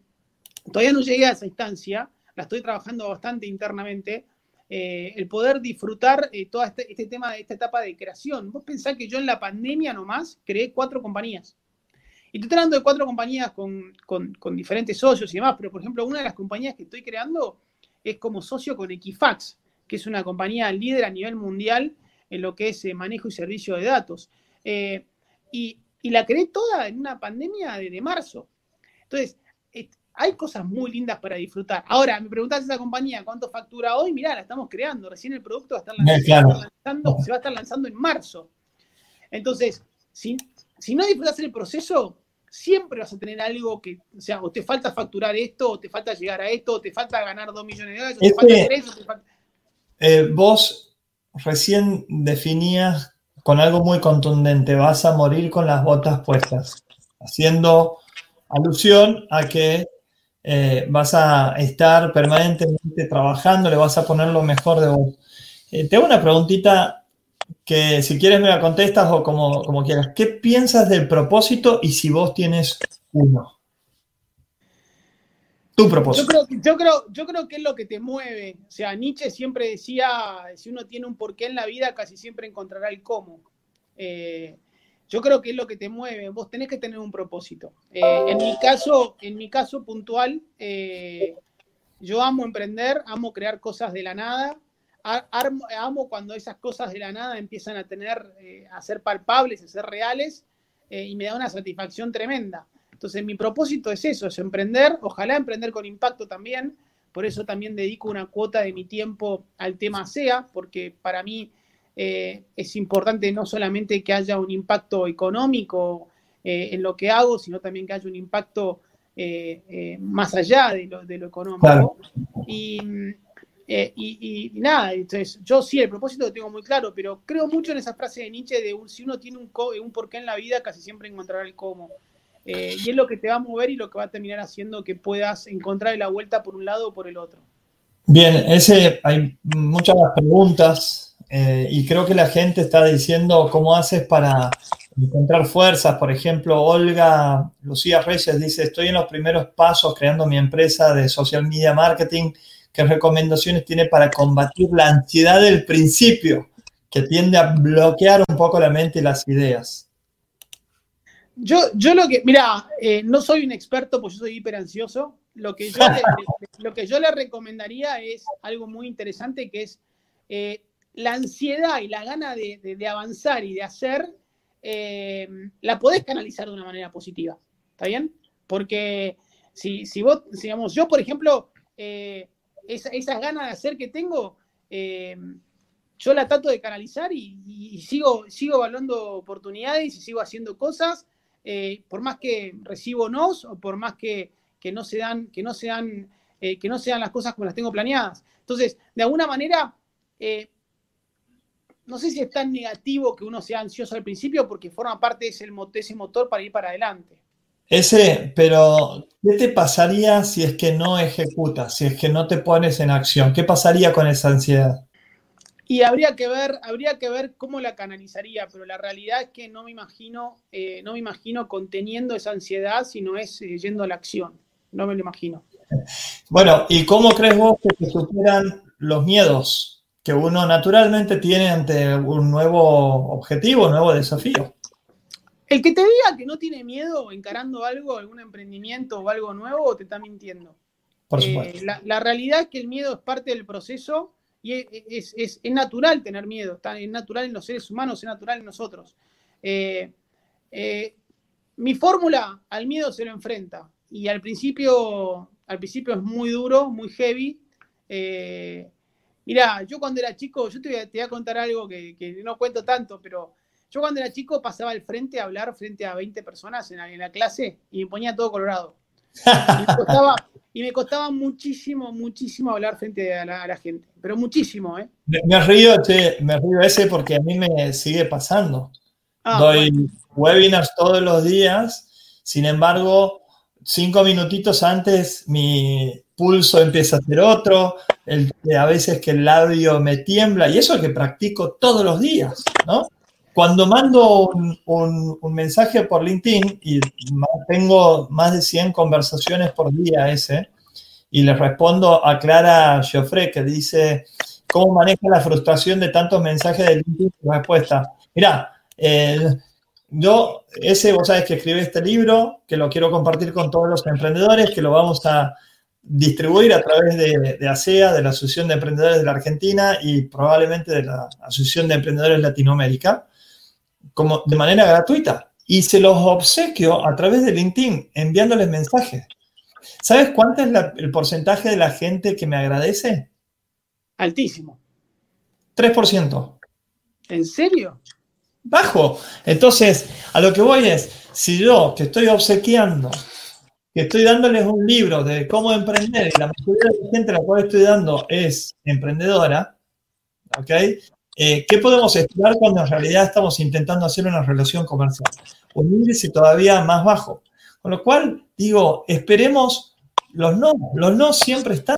todavía no llegué a esa instancia, la estoy trabajando bastante internamente, eh, el poder disfrutar eh, todo este, este, tema esta etapa de creación. Vos pensás que yo en la pandemia nomás creé cuatro compañías. Y estoy hablando de cuatro compañías con, diferentes socios y demás, pero por ejemplo, una de las compañías que estoy creando es como socio con Equifax, que es una compañía líder a nivel mundial en lo que es eh, manejo y servicio de datos. y, la creé toda en una pandemia de, de marzo. Entonces, hay cosas muy lindas para disfrutar. Ahora, me preguntas esa compañía cuánto factura hoy, mirá, la estamos creando, recién el producto va a estar lanzando, se va a estar lanzando en marzo. Entonces, si, si no disfrutas el proceso, siempre vas a tener algo que, o sea, o te falta facturar esto, o te falta llegar a esto, o te falta ganar dos millones de dólares, o te falta hacer eso, te falta... Eh, vos recién definías con algo muy contundente, vas a morir con las botas puestas, haciendo alusión a que eh, vas a estar permanentemente trabajando, le vas a poner lo mejor de vos. Eh, te hago una preguntita que si quieres me la contestas o como, como quieras. ¿Qué piensas del propósito y si vos tienes uno? Tu propósito. Yo creo, yo, creo, que es lo que te mueve. O sea, Nietzsche siempre decía, si uno tiene un porqué en la vida, casi siempre encontrará el cómo. Eh, yo creo que es lo que te mueve. Vos tenés que tener un propósito. Eh, en mi caso, en mi caso puntual, eh, yo amo emprender, amo crear cosas de la nada. amo cuando esas cosas de la nada empiezan a tener, eh, a ser palpables, a ser reales, y me da una satisfacción tremenda. Entonces, mi propósito es eso, es emprender, ojalá emprender con impacto también. Por eso también dedico una cuota de mi tiempo al tema SEA, porque para mí eh, es importante no solamente que haya un impacto económico eh, en lo que hago, sino también que haya un impacto eh, más allá de lo, económico. Y, nada, entonces yo sí, el propósito lo tengo muy claro, pero creo mucho en esa frase de Nietzsche de si uno tiene un, un porqué en la vida, casi siempre encontrará el cómo. y es lo que te va a mover y lo que va a terminar haciendo que puedas encontrar la vuelta por un lado o por el otro. Bien, ese hay muchas preguntas eh, y creo que la gente está diciendo cómo haces para encontrar fuerzas. Por ejemplo, Olga Lucía Reyes dice, estoy en los primeros pasos creando mi empresa de social media marketing. ¿Qué recomendaciones tiene para combatir la ansiedad del principio que tiende a bloquear un poco la mente y las ideas? Yo, yo lo que, mira, eh, no soy un experto, pues yo soy hiper ansioso. Lo que yo, le, lo que yo le recomendaría es algo muy interesante que es eh, la ansiedad y la gana de, avanzar y de hacer, eh, la podés canalizar de una manera positiva. ¿Está bien? Porque si, si vos, digamos, yo, por ejemplo, eh, esas ganas de hacer que tengo, eh, yo la trato de canalizar y, sigo, sigo evaluando oportunidades y sigo haciendo cosas, por más que recibo nos o por más que, no se dan, que no que no las cosas como las tengo planeadas. Entonces, de alguna manera, no sé si es tan negativo que uno sea ansioso al principio porque forma parte de ese, ese motor para ir para adelante. Ese, pero ¿qué te pasaría si es que no ejecutas, si es que no te pones en acción? ¿Qué pasaría con esa ansiedad? Y habría que ver, habría que ver cómo la canalizaría, pero la realidad es que no me imagino, eh, no me imagino conteniendo esa ansiedad, sino es eh, yendo a la acción. No me lo imagino. Bueno, ¿y cómo crees vos que se superan los miedos? Que uno naturalmente tiene ante un nuevo objetivo, un nuevo desafío. El que te diga que no tiene miedo encarando algo, algún emprendimiento o algo nuevo, te está mintiendo. Por eh, supuesto. la, realidad es que el miedo es parte del proceso y es, natural tener miedo, es natural en los seres humanos, es natural en nosotros. Eh, eh, mi fórmula al miedo se lo enfrenta y al principio, al principio es muy duro, muy heavy. Mirá, yo cuando era chico, yo te voy a, contar algo que, no cuento tanto, pero yo cuando era chico pasaba al frente a hablar frente a 20 personas en la, clase y me ponía todo colorado. y me costaba muchísimo, muchísimo hablar frente a la, gente, pero muchísimo, ¿eh? Me, río, me río ese porque a mí me sigue pasando. Ah, Doy webinars todos los días, sin embargo, cinco minutitos antes mi pulso empieza a ser otro, a veces que el labio me tiembla, y eso es que practico todos los días, ¿no? Cuando mando un, mensaje por LinkedIn y tengo más de 100 conversaciones por día ese, y le respondo a Clara Joffre que dice, ¿cómo maneja la frustración de tantos mensajes de LinkedIn? Respuesta, mira, yo, ese, vos sabes que escribí este libro, que lo quiero compartir con todos los emprendedores, que lo vamos a distribuir a través de, de ASEA, de la Asociación de Emprendedores de la Argentina y probablemente de la Asociación de Emprendedores de Latinoamérica como de manera gratuita y se los obsequio a través de LinkedIn enviándoles mensajes. ¿Sabes cuánto es el porcentaje de la gente que me agradece? Altísimo. 3%. ¿En serio? Bajo. Entonces, a lo que voy es, si yo que estoy obsequiando, que estoy dándoles un libro de cómo emprender y la mayoría de la gente a la cual estoy dando es emprendedora, ¿ok? Eh, ¿Qué podemos esperar cuando en realidad estamos intentando hacer una relación comercial? Un índice todavía más bajo. Con lo cual, digo, esperemos los no. Los no siempre están.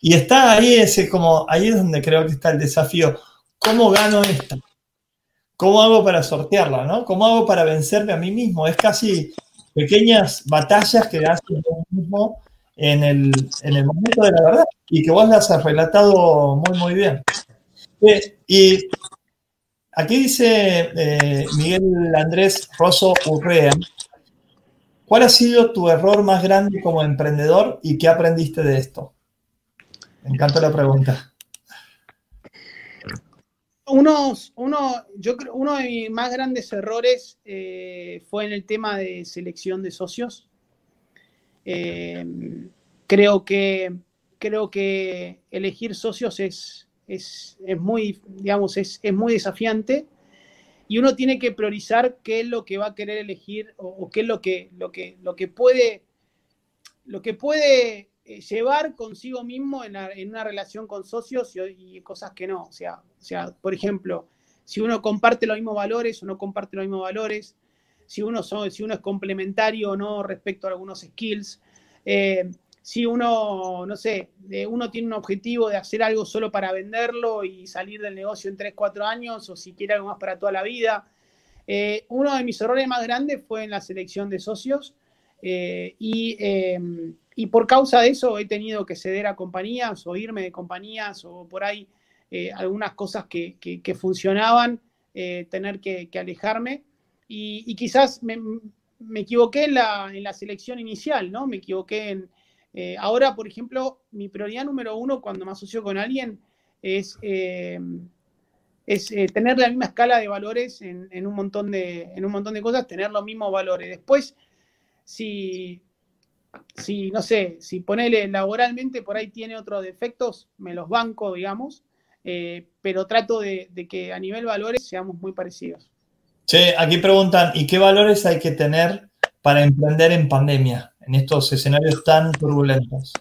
Y está ahí ese como, ahí es donde creo que está el desafío. ¿Cómo gano esta? ¿Cómo hago para sortearla? ¿no? ¿Cómo hago para vencerme a mí mismo? Es casi pequeñas batallas que haces mismo en el, en el momento de la verdad y que vos las has relatado muy, muy bien. Eh, y aquí dice eh, Miguel Andrés Rosso Urrea, ¿cuál ha sido tu error más grande como emprendedor y qué aprendiste de esto? Me encanta la pregunta. Unos, uno, yo uno de mis más grandes errores eh, fue en el tema de selección de socios. creo, que, creo que elegir socios es, es, muy, digamos, es, muy desafiante y uno tiene que priorizar qué es lo que va a querer elegir o, qué es lo que, lo que, lo que puede, lo que puede eh, llevar consigo mismo en, una relación con socios y, cosas que no. O sea, o sea, por ejemplo, si uno comparte los mismos valores o no comparte los mismos valores, si uno, son, si uno es complementario o no respecto a algunos skills. Eh, si uno, no sé, uno tiene un objetivo de hacer algo solo para venderlo y salir del negocio en 3, 4 años, o si quiere algo más para toda la vida. Eh, uno de mis errores más grandes fue en la selección de socios eh, em, y, por causa de eso he tenido que ceder a compañías o irme de compañías o por ahí eh, algunas cosas que, funcionaban, tener que, alejarme. Y, quizás me, equivoqué en la, en la, selección inicial, ¿no? Me equivoqué en, eh, ahora, por ejemplo, mi prioridad número uno cuando me asocio con alguien es, eh, es eh, tener la misma escala de valores en, un montón de, en un montón de cosas, tener los mismos valores. Después, si, si no sé, si ponele laboralmente por ahí tiene otros defectos, me los banco, digamos, pero trato de, de que a nivel valores seamos muy parecidos. Sí, aquí preguntan, ¿y qué valores hay que tener para emprender en pandemia? en estos escenarios tan turbulentos?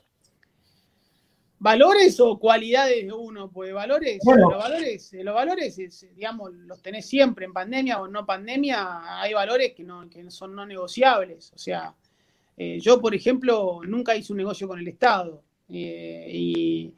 ¿Valores o cualidades de uno? Pues valores, los valores, los valores digamos, los tenés siempre en pandemia o no pandemia, hay valores que, no, son no negociables. O sea, eh, yo, por ejemplo, nunca hice un negocio con el Estado. Eh,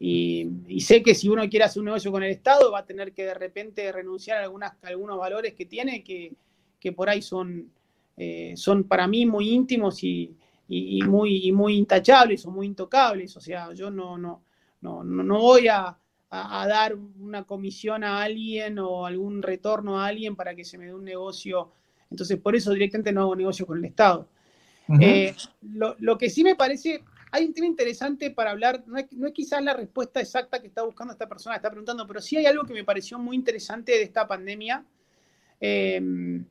y, sé que si uno quiere hacer un negocio con el Estado, va a tener que de repente renunciar a, algunas, algunos valores que tiene que, que por ahí son, eh, son para mí muy íntimos y, muy, muy intachables o muy intocables. O sea, yo no, no, no, no voy a, dar una comisión a alguien o algún retorno a alguien para que se me dé un negocio. Entonces, por eso directamente no hago negocio con el Estado. Eh, lo, que sí me parece, hay un tema interesante para hablar, no es, quizás la respuesta exacta que está buscando esta persona, está preguntando, pero sí hay algo que me pareció muy interesante de esta pandemia. Eh,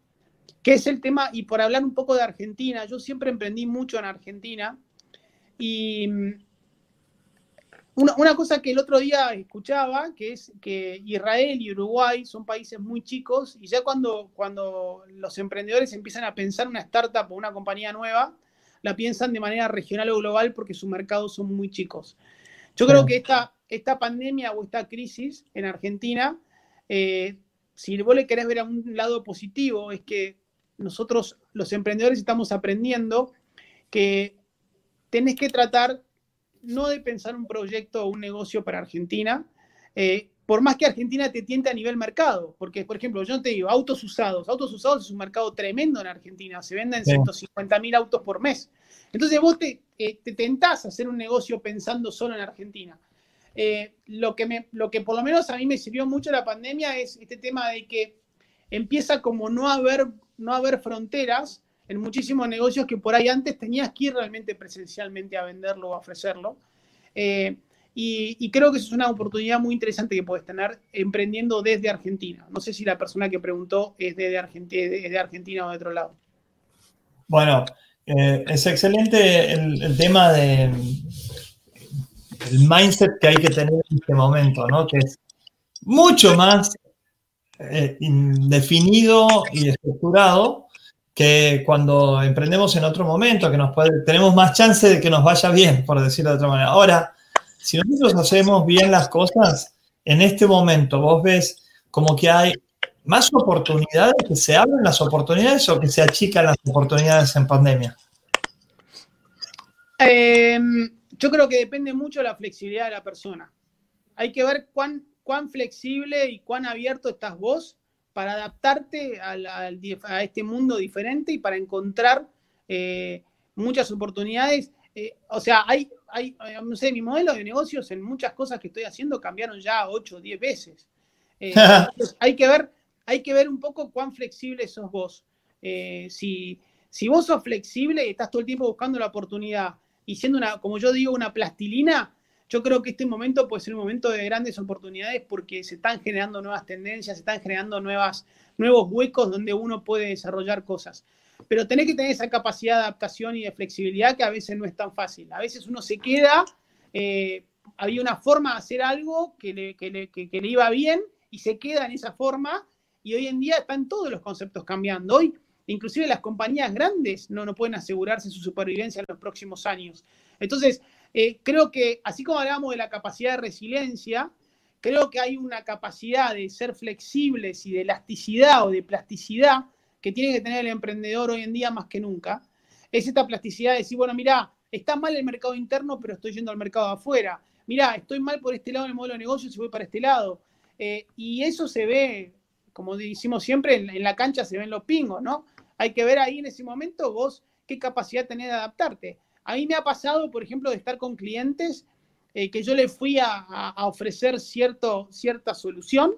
que es el tema, y por hablar un poco de Argentina, yo siempre emprendí mucho en Argentina y mm, una, cosa que el otro día escuchaba, que es que Israel y Uruguay son países muy chicos y ya cuando, cuando los emprendedores empiezan a pensar una startup o una compañía nueva, la piensan de manera regional o global porque sus mercados son muy chicos. Yo creo que esta, esta pandemia o esta crisis en Argentina, eh, si vos le querés ver a un lado positivo, es que nosotros los emprendedores estamos aprendiendo que tenés que tratar no de pensar un proyecto o un negocio para Argentina, eh, por más que Argentina te tiente a nivel mercado, porque, por ejemplo, yo te digo, autos usados, autos usados es un mercado tremendo en Argentina, se venden 150 mil autos por mes. Entonces vos te, eh, te, tentás a hacer un negocio pensando solo en Argentina. Eh, lo, que me, lo que por lo menos a mí me sirvió mucho la pandemia es este tema de que empieza como no haber, no haber fronteras en muchísimos negocios que por ahí antes tenías que ir realmente presencialmente a venderlo o a ofrecerlo. Eh, y, creo que eso es una oportunidad muy interesante que puedes tener emprendiendo desde Argentina. No sé si la persona que preguntó es de, Argentina, de Argentina o de otro lado. Bueno, eh, es excelente el, tema de el mindset que hay que tener en este momento, ¿no? Que es mucho más eh, definido y estructurado que cuando emprendemos en otro momento, que nos tenemos más chance de que nos vaya bien, por decirlo de otra manera. Ahora, si nosotros hacemos bien las cosas, en este momento vos ves como que hay más oportunidades, que se abren las oportunidades o que se achican las oportunidades en pandemia. Em, yo creo que depende mucho de la flexibilidad de la persona. Hay que ver cuán, cuán flexible y cuán abierto estás vos para adaptarte a este mundo diferente y para encontrar eh, muchas oportunidades. Eh, o sea, hay, hay, no sé, mi modelo de negocios en muchas cosas que estoy haciendo cambiaron ya 8 o 10 veces. Eh, hay, que ver, hay que ver un poco cuán flexible sos vos. si, si vos sos flexible y estás todo el tiempo buscando la oportunidad y siendo una, como yo digo, una plastilina, yo creo que este momento puede ser un momento de grandes oportunidades porque se están generando nuevas tendencias, se están generando nuevas, nuevos huecos donde uno puede desarrollar cosas. Pero tenés que tener esa capacidad de adaptación y de flexibilidad que a veces no es tan fácil. A veces uno se queda, eh, había una forma de hacer algo que le, que, le, que le iba bien y se queda en esa forma y hoy en día están todos los conceptos cambiando. Hoy inclusive las compañías grandes no, no pueden asegurarse su supervivencia en los próximos años. Entonces, eh, creo que así como hablamos de la capacidad de resiliencia, creo que hay una capacidad de ser flexibles y de elasticidad o de plasticidad que tiene que tener el emprendedor hoy en día más que nunca. Es esta plasticidad de decir, bueno, mira, está mal el mercado interno, pero estoy yendo al mercado afuera. Mira, estoy mal por este lado en el modelo de negocio, se voy para este lado. Eh, y eso se ve, como decimos siempre, en, la cancha se ven los pingos, ¿no? Hay que ver ahí en ese momento vos qué capacidad tenés de adaptarte. A mí me ha pasado, por ejemplo, de estar con clientes eh, que yo le fui a, ofrecer cierto, cierta solución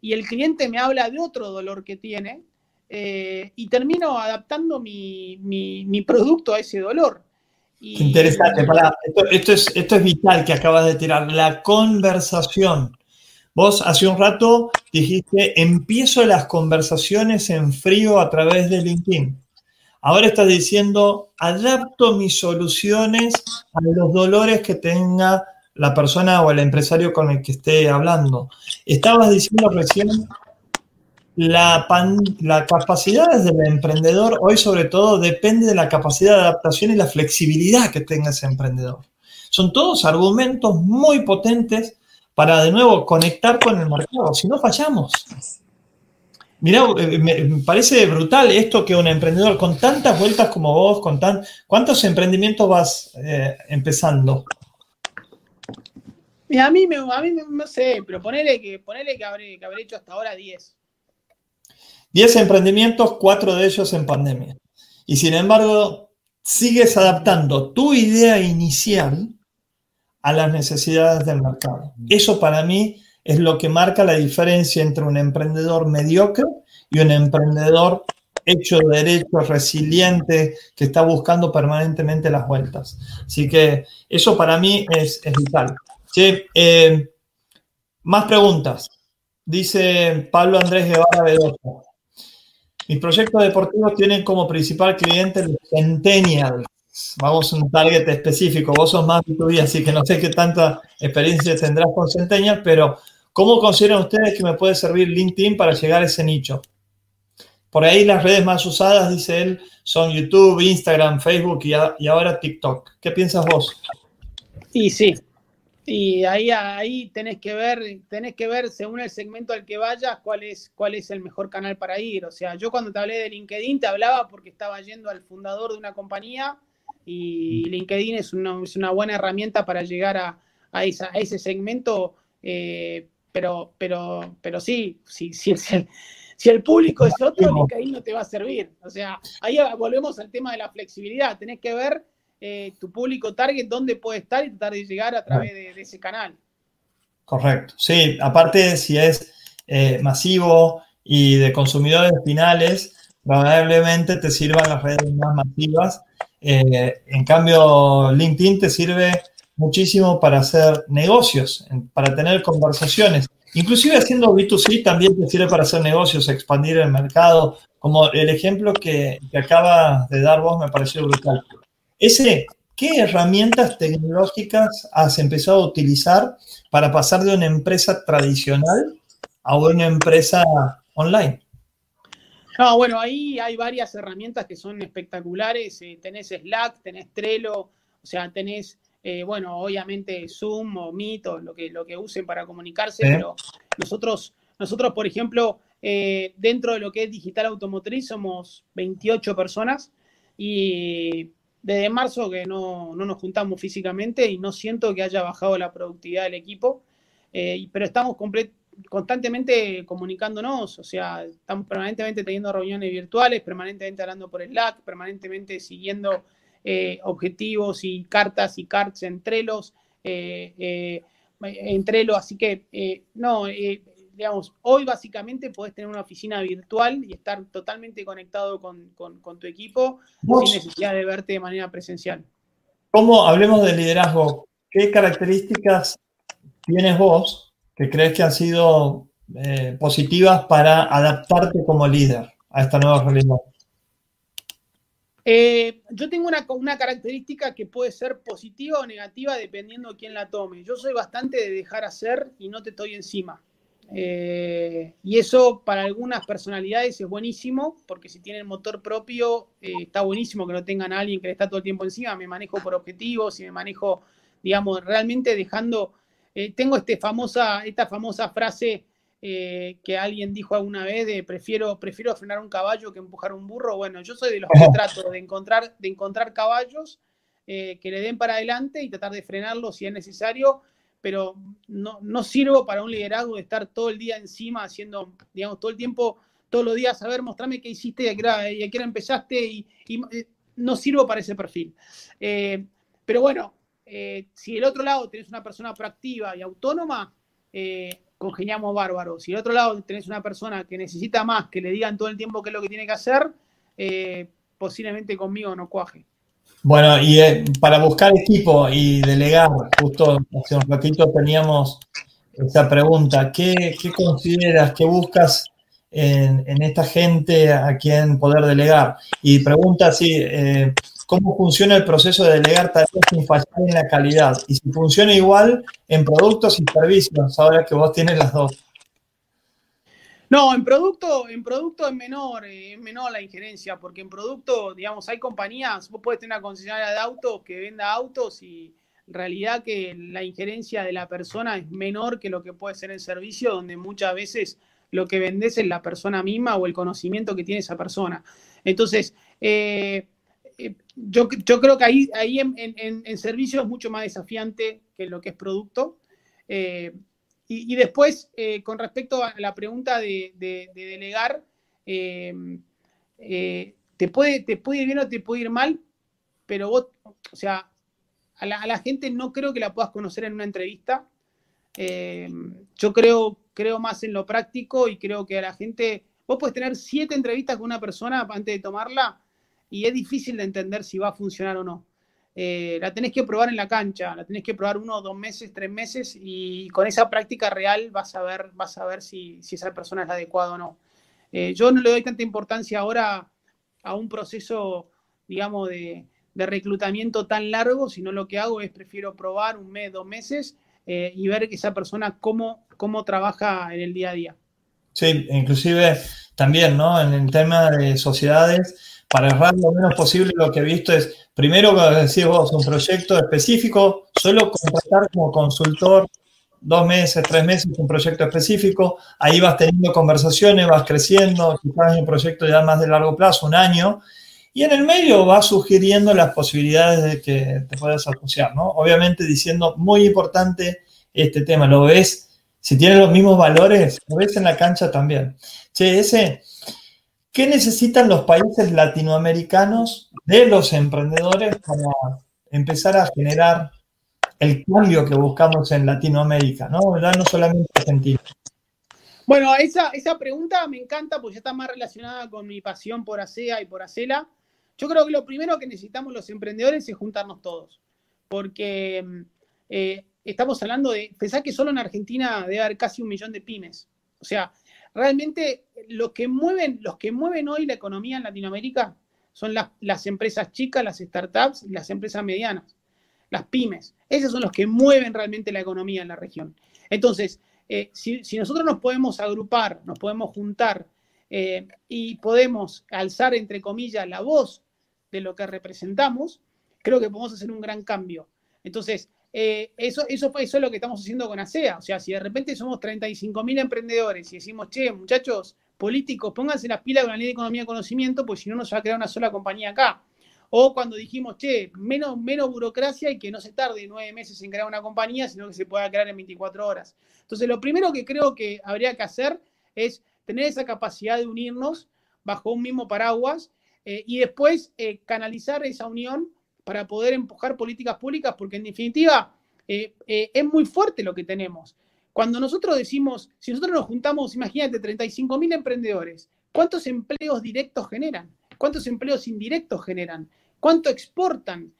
y el cliente me habla de otro dolor que tiene eh, y termino adaptando mi, producto a ese dolor. Interesante, esto, es, esto es vital que acabas de tirar, la conversación. Vos hace un rato dijiste, empiezo las conversaciones en frío a través de LinkedIn. Ahora estás diciendo, adapto mis soluciones a los dolores que tenga la persona o el empresario con el que esté hablando. Estabas diciendo recién, la, capacidad del emprendedor hoy sobre todo depende de la capacidad de adaptación y la flexibilidad que tenga ese emprendedor. Son todos argumentos muy potentes para de nuevo conectar con el mercado, si no fallamos. Mira, eh, me parece brutal esto que un emprendedor con tantas vueltas como vos, con tan, ¿cuántos emprendimientos vas eh, empezando? Mira, a mí, me, a mí no sé, pero ponele que, ponele que, habré, que habré hecho hasta ahora 10. 10 emprendimientos, 4 de ellos en pandemia. Y sin embargo, sigues adaptando tu idea inicial a las necesidades del mercado. Eso para mí es lo que marca la diferencia entre un emprendedor mediocre y un emprendedor hecho derecho, resiliente, que está buscando permanentemente las vueltas. Así que eso para mí es, vital. Eh, más preguntas. Dice Pablo Andrés Guevara Bedoya. Mis proyectos deportivos tienen como principal cliente los Centennials. Vamos a un target específico. Vos sos más B2B, así que no sé qué tanta experiencia tendrás con Centennials, pero ¿Cómo consideran ustedes que me puede servir LinkedIn para llegar a ese nicho? por ahí las redes más usadas, dice él, son YouTube, Instagram, Facebook y, ahora TikTok. ¿Qué piensas vos? Y sí, y ahí, ahí tenés que ver, tenés que ver según el segmento al que vayas cuál es, cuál es el mejor canal para ir. O sea, yo cuando te hablé de LinkedIn te hablaba porque estaba yendo al fundador de una compañía y LinkedIn es una, es una buena herramienta para llegar a, a, esa, a ese segmento. Eh, pero, pero, pero sí, sí, sí, el, si el público es otro, LinkedIn no te va a servir. O sea, ahí volvemos al tema de la flexibilidad. Tenés que ver eh, tu público target, dónde puede estar y tratar de llegar a través de, ese canal. Correcto. Sí, aparte si es eh, masivo y de consumidores finales, probablemente te sirvan las redes más masivas. Eh, en cambio, LinkedIn te sirve muchísimo para hacer negocios, para tener conversaciones. Inclusive haciendo B2C también te sirve para hacer negocios, expandir el mercado, como el ejemplo que, que acaba de dar vos me pareció brutal. Ese, ¿qué herramientas tecnológicas has empezado a utilizar para pasar de una empresa tradicional a una empresa online? No, bueno, ahí hay varias herramientas que son espectaculares. Eh, tenés Slack, tenés Trello, o sea, tenés, eh, bueno, obviamente Zoom o Meet o lo que, lo que usen para comunicarse, pero nosotros, nosotros, por ejemplo, eh, dentro de lo que es digital automotriz somos 28 personas y desde marzo que no, nos juntamos físicamente y no siento que haya bajado la productividad del equipo, eh, pero estamos constantemente comunicándonos, o sea, estamos permanentemente teniendo reuniones virtuales, permanentemente hablando por Slack, permanentemente siguiendo eh, objetivos y cartas y cards entre los, eh, entre los, así que no, digamos, hoy básicamente podés tener una oficina virtual y estar totalmente conectado con, tu equipo sin necesidad de verte de manera presencial. ¿Cómo, hablemos de liderazgo, qué características tienes vos que crees que han sido eh, positivas para adaptarte como líder a esta nueva realidad? Eh, yo tengo una, una, característica que puede ser positiva o negativa dependiendo de quién la tome. Yo soy bastante de dejar hacer y no te estoy encima. Eh, y eso para algunas personalidades es buenísimo, porque si tienen motor propio, eh, está buenísimo que no tengan a alguien que le está todo el tiempo encima. Me manejo por objetivos y me manejo, digamos, realmente dejando. Tengo este famosa, esta famosa frase que alguien dijo alguna vez de prefiero, prefiero frenar un caballo que empujar un burro. Bueno, yo soy de los que trato de encontrar, de encontrar caballos que le den para adelante y tratar de frenarlos si es necesario pero no, no sirvo para un liderazgo de estar todo el día encima haciendo, digamos, todo el tiempo, todos los días, a ver, mostrame qué hiciste y a qué hora, empezaste y, eh, no sirvo para ese perfil. Eh, pero bueno, eh, si del otro lado tenés una persona proactiva y autónoma, congeniamos bárbaro. Si del otro lado tenés una persona que necesita más, que le digan todo el tiempo qué es lo que tiene que hacer, posiblemente conmigo no cuaje. Bueno, y eh, para buscar equipo y delegar, justo hace un ratito teníamos esa pregunta, ¿qué, consideras, qué buscas en, esta gente a quien poder delegar? Y pregunta eh, ¿cómo funciona el proceso de delegar tareas sin fallar en la calidad? Y si funciona igual en productos y servicios, ahora que vos tienes las dos. No, en producto, en producto es menor, eh, es menor la injerencia, porque en producto, digamos, hay compañías, vos podés tener una concesionaria de autos que venda autos y en realidad que la injerencia de la persona es menor que lo que puede ser en servicio, donde muchas veces lo que vendes es la persona misma o el conocimiento que tiene esa persona. Entonces, eh, yo, yo, creo que ahí, ahí en, en, servicio es mucho más desafiante que lo que es producto. Y, después, eh, con respecto a la pregunta de, delegar, eh, te, puede, te puede ir bien o te puede ir mal, pero vos, o sea, a la, gente no creo que la puedas conocer en una entrevista. Yo creo, creo más en lo práctico y creo que a la gente, vos puedes tener siete entrevistas con una persona antes de tomarla y es difícil de entender si va a funcionar o no. Eh, la tenés que probar en la cancha, la tenés que probar uno, dos meses, tres meses y con esa práctica real vas a ver, vas a ver si, esa persona es la adecuada o no. Eh, yo no le doy tanta importancia ahora a un proceso, digamos, de, reclutamiento tan largo, sino lo que hago es prefiero probar un mes, dos meses eh, y ver esa persona cómo, cómo trabaja en el día a día. Sí, inclusive también, ¿no? En el tema de sociedades, para errar lo menos posible, lo que he visto es, primero, como decís vos, un proyecto específico, solo contratar como consultor dos meses, tres meses, un proyecto específico, ahí vas teniendo conversaciones, vas creciendo, quizás en un proyecto ya más de largo plazo, un año, y en el medio vas sugiriendo las posibilidades de que te puedas asociar, ¿no? Obviamente diciendo, muy importante este tema, lo ves, si tiene los mismos valores, lo ves en la cancha también. Che, ese, ¿qué necesitan los países latinoamericanos de los emprendedores para empezar a generar el cambio que buscamos en Latinoamérica, ¿no? ¿Verdad? No solamente Argentina. Bueno, esa, esa pregunta me encanta porque ya está más relacionada con mi pasión por ASEA y por ACELA. Yo creo que lo primero que necesitamos los emprendedores es juntarnos todos, porque eh, estamos hablando de, pensar que solo en Argentina debe haber casi un millón de pymes. O sea, realmente lo que mueven, los que mueven hoy la economía en Latinoamérica son las, empresas chicas, las startups y las empresas medianas, las pymes. Esos son los que mueven realmente la economía en la región. Entonces, eh, si, nosotros nos podemos agrupar, nos podemos juntar eh, y podemos alzar, entre comillas, la voz de lo que representamos, creo que podemos hacer un gran cambio. Entonces, eh, eso, eso, eso es lo que estamos haciendo con ASEA. O sea, si de repente somos 35 mil emprendedores y decimos, che, muchachos, políticos, pónganse las pilas con la ley de economía de conocimiento, pues si no, nos va a crear una sola compañía acá. O cuando dijimos, che, menos, menos burocracia y que no se tarde nueve meses en crear una compañía, sino que se pueda crear en 24 horas. Entonces, lo primero que creo que habría que hacer es tener esa capacidad de unirnos bajo un mismo paraguas eh, y después eh, canalizar esa unión para poder empujar políticas públicas, porque en definitiva eh, es muy fuerte lo que tenemos. Cuando nosotros decimos, si nosotros nos juntamos, imagínate, 35 mil emprendedores, ¿cuántos empleos directos generan? ¿Cuántos empleos indirectos generan? ¿Cuánto exportan?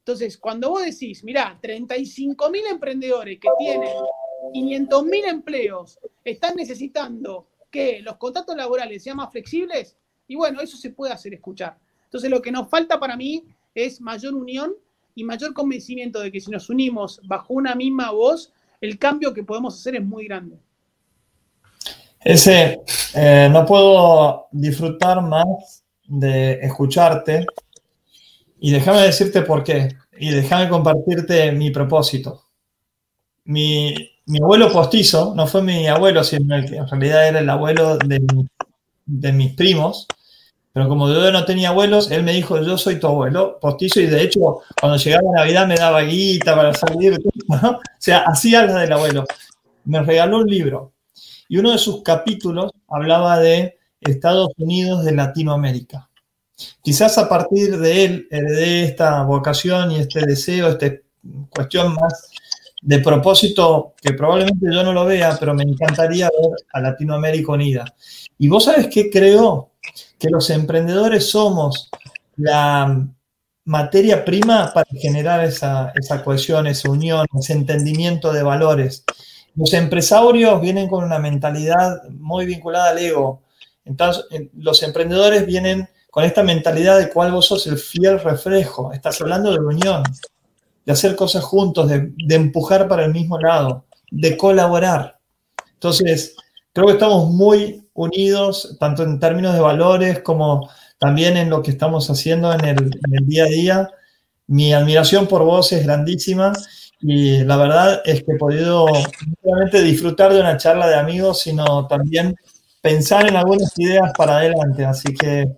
Entonces, cuando vos decís, mirá, 35 mil emprendedores que tienen 500 mil empleos están necesitando que los contratos laborales sean más flexibles, y bueno, eso se puede hacer escuchar. Entonces, lo que nos falta para mí es mayor unión y mayor convencimiento de que si nos unimos bajo una misma voz, el cambio que podemos hacer es muy grande. Ese, eh, no puedo disfrutar más de escucharte y déjame decirte por qué y déjame compartirte mi propósito. Mi, abuelo postizo no fue mi abuelo, sino el que en realidad era el abuelo de, de mis primos, pero como yo no tenía abuelos, él me dijo, yo soy tu abuelo postizo y de hecho cuando llegaba Navidad me daba guita para salir, o sea, hacía la del abuelo. Me regaló un libro y uno de sus capítulos hablaba de Estados Unidos de Latinoamérica. Quizás a partir de él heredé esta vocación y este deseo, esta cuestión más de propósito que probablemente yo no lo vea, pero me encantaría ver a Latinoamérica unida. Y vos sabes qué creo? Que los emprendedores somos la materia prima para generar esa, esa cohesión, esa unión, ese entendimiento de valores. Los empresarios vienen con una mentalidad muy vinculada al ego, entonces, los emprendedores vienen con esta mentalidad de cuál vos sos el fiel reflejo. Estás hablando de unión, de hacer cosas juntos, de, empujar para el mismo lado, de colaborar. Entonces, creo que estamos muy unidos, tanto en términos de valores como también en lo que estamos haciendo en el, día a día. Mi admiración por vos es grandísima y la verdad es que he podido no solamente disfrutar de una charla de amigos, sino también pensar en algunas ideas para adelante. Así que,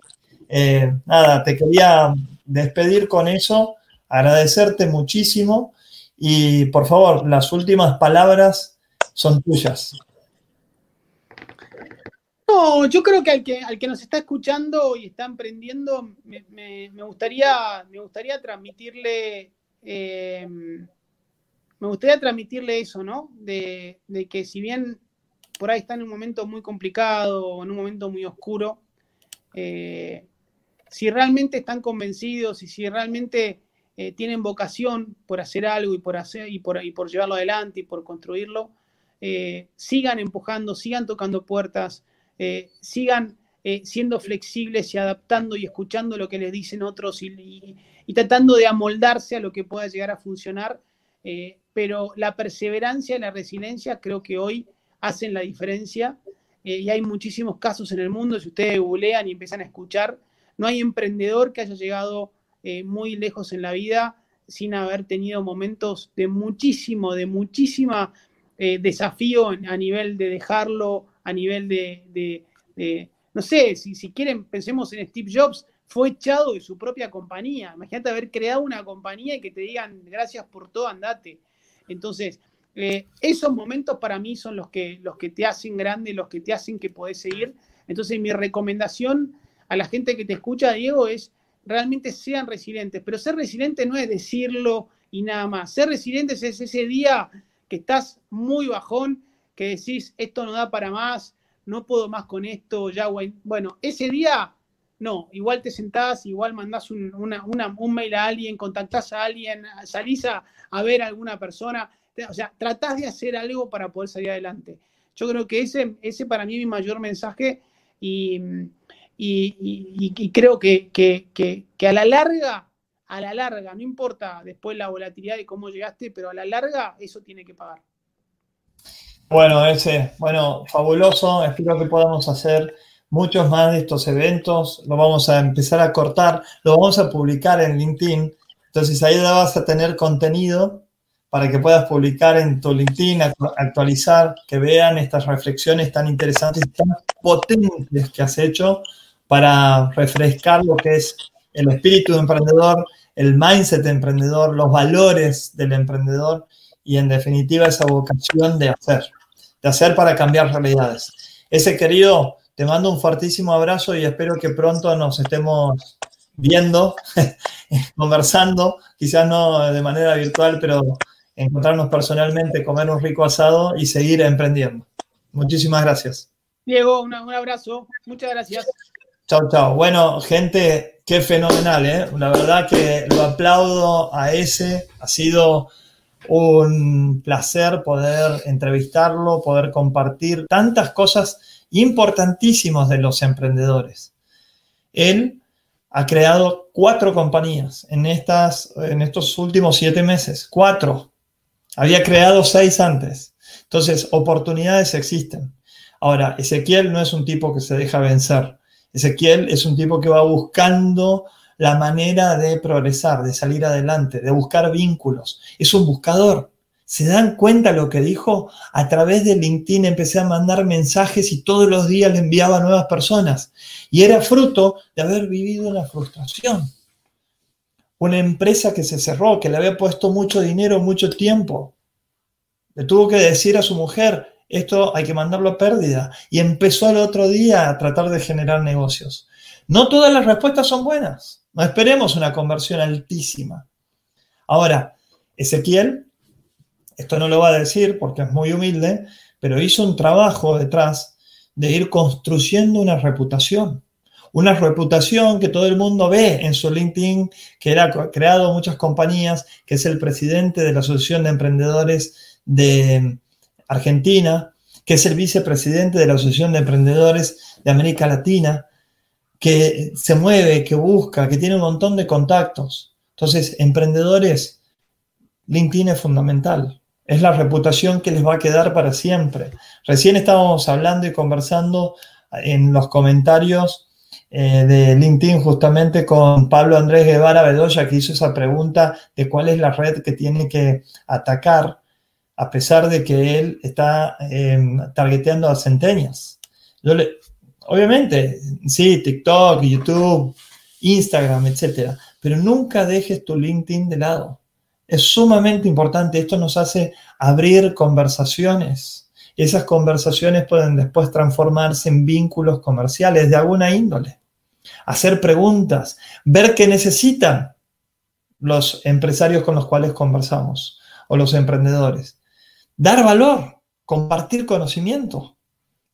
eh, nada, te quería despedir con eso, agradecerte muchísimo y por favor, las últimas palabras son tuyas. Yo creo que al que, al que nos está escuchando y está emprendiendo, me, gustaría, me gustaría transmitirle, eh, me gustaría transmitirle eso, ¿no? De, que si bien por ahí está en un momento muy complicado en un momento muy oscuro, eh, si realmente están convencidos y si realmente eh, tienen vocación por hacer algo y por, hacer, y por, por llevarlo adelante y por construirlo, sigan empujando, sigan tocando puertas, sigan siendo flexibles y adaptando y escuchando lo que les dicen otros y, tratando de amoldarse a lo que pueda llegar a funcionar. pero la perseverancia y la resiliencia creo que hoy hacen la diferencia eh, y hay muchísimos casos en el mundo, si ustedes googlean y empiezan a escuchar, no hay emprendedor que haya llegado eh, muy lejos en la vida sin haber tenido momentos de muchísimo, de muchísima eh, desafío a nivel de dejarlo, a nivel de, no sé, si, si quieren, pensemos en Steve Jobs, fue echado de su propia compañía. Imagínate haber creado una compañía y que te digan gracias por todo, andate. Entonces, eh, esos momentos para mí son los que, los que te hacen grande, los que te hacen que podés seguir. Entonces, mi recomendación a la gente que te escucha, Diego, es realmente sean resilientes. Pero ser resiliente no es decirlo y nada más. Ser resilientes es ese día que estás muy bajón, que decís, esto no da para más, no puedo más con esto, ya, bueno, ese día, no, igual te sentás, igual mandás un, un mail a alguien, contactás a alguien, salís a, a ver a alguna persona, o sea, tratás de hacer algo para poder salir adelante. Yo creo que ese, ese para mí es mi mayor mensaje y, y, creo que, que, a la larga, a la larga, no importa después la volatilidad de cómo llegaste, pero a la larga eso tiene que pagar. Bueno, ese, bueno, fabuloso. Espero que podamos hacer muchos más de estos eventos. Lo vamos a empezar a cortar, lo vamos a publicar en LinkedIn. Entonces ahí vas a tener contenido para que puedas publicar en tu LinkedIn, actualizar, que vean estas reflexiones tan interesantes tan potentes que has hecho para refrescar lo que es el espíritu de emprendedor, el mindset de emprendedor, los valores del emprendedor y en definitiva esa vocación de hacer, de hacer para cambiar realidades. Ese querido, te mando un fuertísimo abrazo y espero que pronto nos estemos viendo, conversando, quizás no de manera virtual, pero encontrarnos personalmente, comer un rico asado y seguir emprendiendo. Muchísimas gracias. Diego, un, abrazo. Muchas gracias. Chao, chao. Bueno, gente, qué fenomenal, ¿eh? La verdad que lo aplaudo a ese. Ha sido un placer poder entrevistarlo, poder compartir tantas cosas importantísimas de los emprendedores. Él ha creado cuatro compañías en, estas, en estos últimos siete meses. Cuatro. Había creado seis antes. Entonces, oportunidades existen. Ahora, Ezequiel no es un tipo que se deja vencer. Ezequiel es un tipo que va buscando la manera de progresar, de salir adelante, de buscar vínculos. Es un buscador. ¿Se dan cuenta lo que dijo? A través de LinkedIn empecé a mandar mensajes y todos los días le enviaba a nuevas personas. Y era fruto de haber vivido la frustración una empresa que se cerró, que le había puesto mucho dinero, mucho tiempo. Le tuvo que decir a su mujer, esto hay que mandarlo a pérdida. Y empezó al otro día a tratar de generar negocios. No todas las respuestas son buenas. No esperemos una conversión altísima. Ahora, Ezequiel, esto no lo va a decir porque es muy humilde, pero hizo un trabajo detrás de ir construyendo una reputación una reputación que todo el mundo ve en su LinkedIn, que era creado muchas compañías, que es el presidente de la Asociación de Emprendedores de Argentina, que es el vicepresidente de la Asociación de Emprendedores de América Latina, que se mueve, que busca, que tiene un montón de contactos. Entonces, emprendedores, LinkedIn es fundamental. Es la reputación que les va a quedar para siempre. Recién estábamos hablando y conversando en los comentarios eh, de LinkedIn justamente con Pablo Andrés Guevara Bedoya que hizo esa pregunta de cuál es la red que tiene que atacar a pesar de que él está em, targeteando a centenias. Obviamente, sí, TikTok, YouTube, Instagram, etcétera, pero nunca dejes tu LinkedIn de lado. Es sumamente importante. Esto nos hace abrir conversaciones. Esas conversaciones pueden después transformarse en vínculos comerciales de alguna índole hacer preguntas, ver qué necesitan los empresarios con los cuales conversamos o los emprendedores. Dar valor, compartir conocimiento.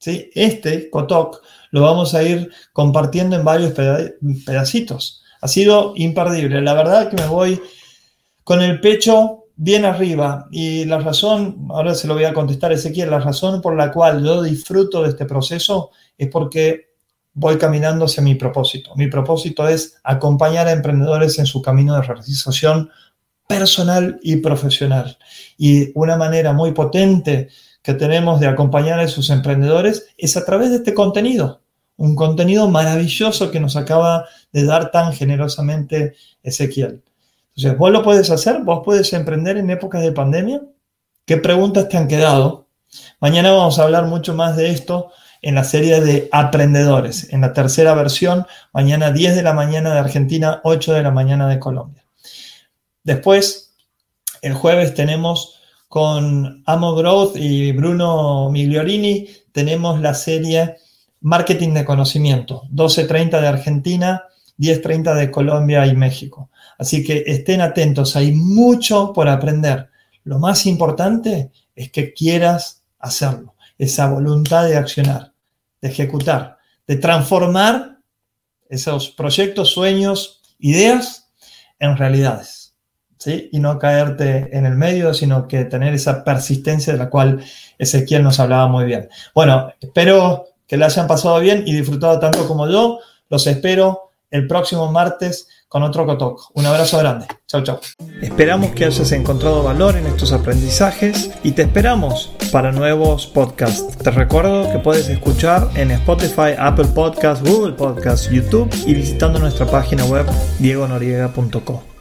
Este, Kotok, lo vamos a ir compartiendo en varios pedacitos. Ha sido imperdible. La verdad que me voy con el pecho bien arriba y la razón, ahora se lo voy a contestar Ezequiel, la razón por la cual yo disfruto de este proceso es porque voy caminando hacia mi propósito. Mi propósito es acompañar a emprendedores en su camino de realización personal y profesional. Y una manera muy potente que tenemos de acompañar a esos emprendedores es a través de este contenido, un contenido maravilloso que nos acaba de dar tan generosamente Ezequiel. Entonces, vos lo puedes hacer, vos puedes emprender en épocas de pandemia. ¿Qué preguntas te han quedado? Mañana vamos a hablar mucho más de esto en la serie de aprendedores, en la tercera versión, mañana 10 de la mañana de Argentina, 8 de la mañana de Colombia. Después, el jueves tenemos con Amo Growth y Bruno Migliorini, tenemos la serie Marketing de Conocimiento, 12.30 de Argentina, 10.30 de Colombia y México. Así que estén atentos, hay mucho por aprender. Lo más importante es que quieras hacerlo, esa voluntad de accionar, de ejecutar, de transformar esos proyectos, sueños, ideas en realidades. Y no caerte en el medio, sino que tener esa persistencia de la cual Ezequiel nos hablaba muy bien. Bueno, espero que la hayan pasado bien y disfrutado tanto como yo. Los espero el próximo martes con otro Cotoc. Un abrazo grande. Chau, chau. Esperamos que hayas encontrado valor en estos aprendizajes y te esperamos para nuevos podcasts. Te recuerdo que puedes escuchar en Spotify, Apple Podcasts, Google Podcasts, YouTube y visitando nuestra página web diegonoriega.com.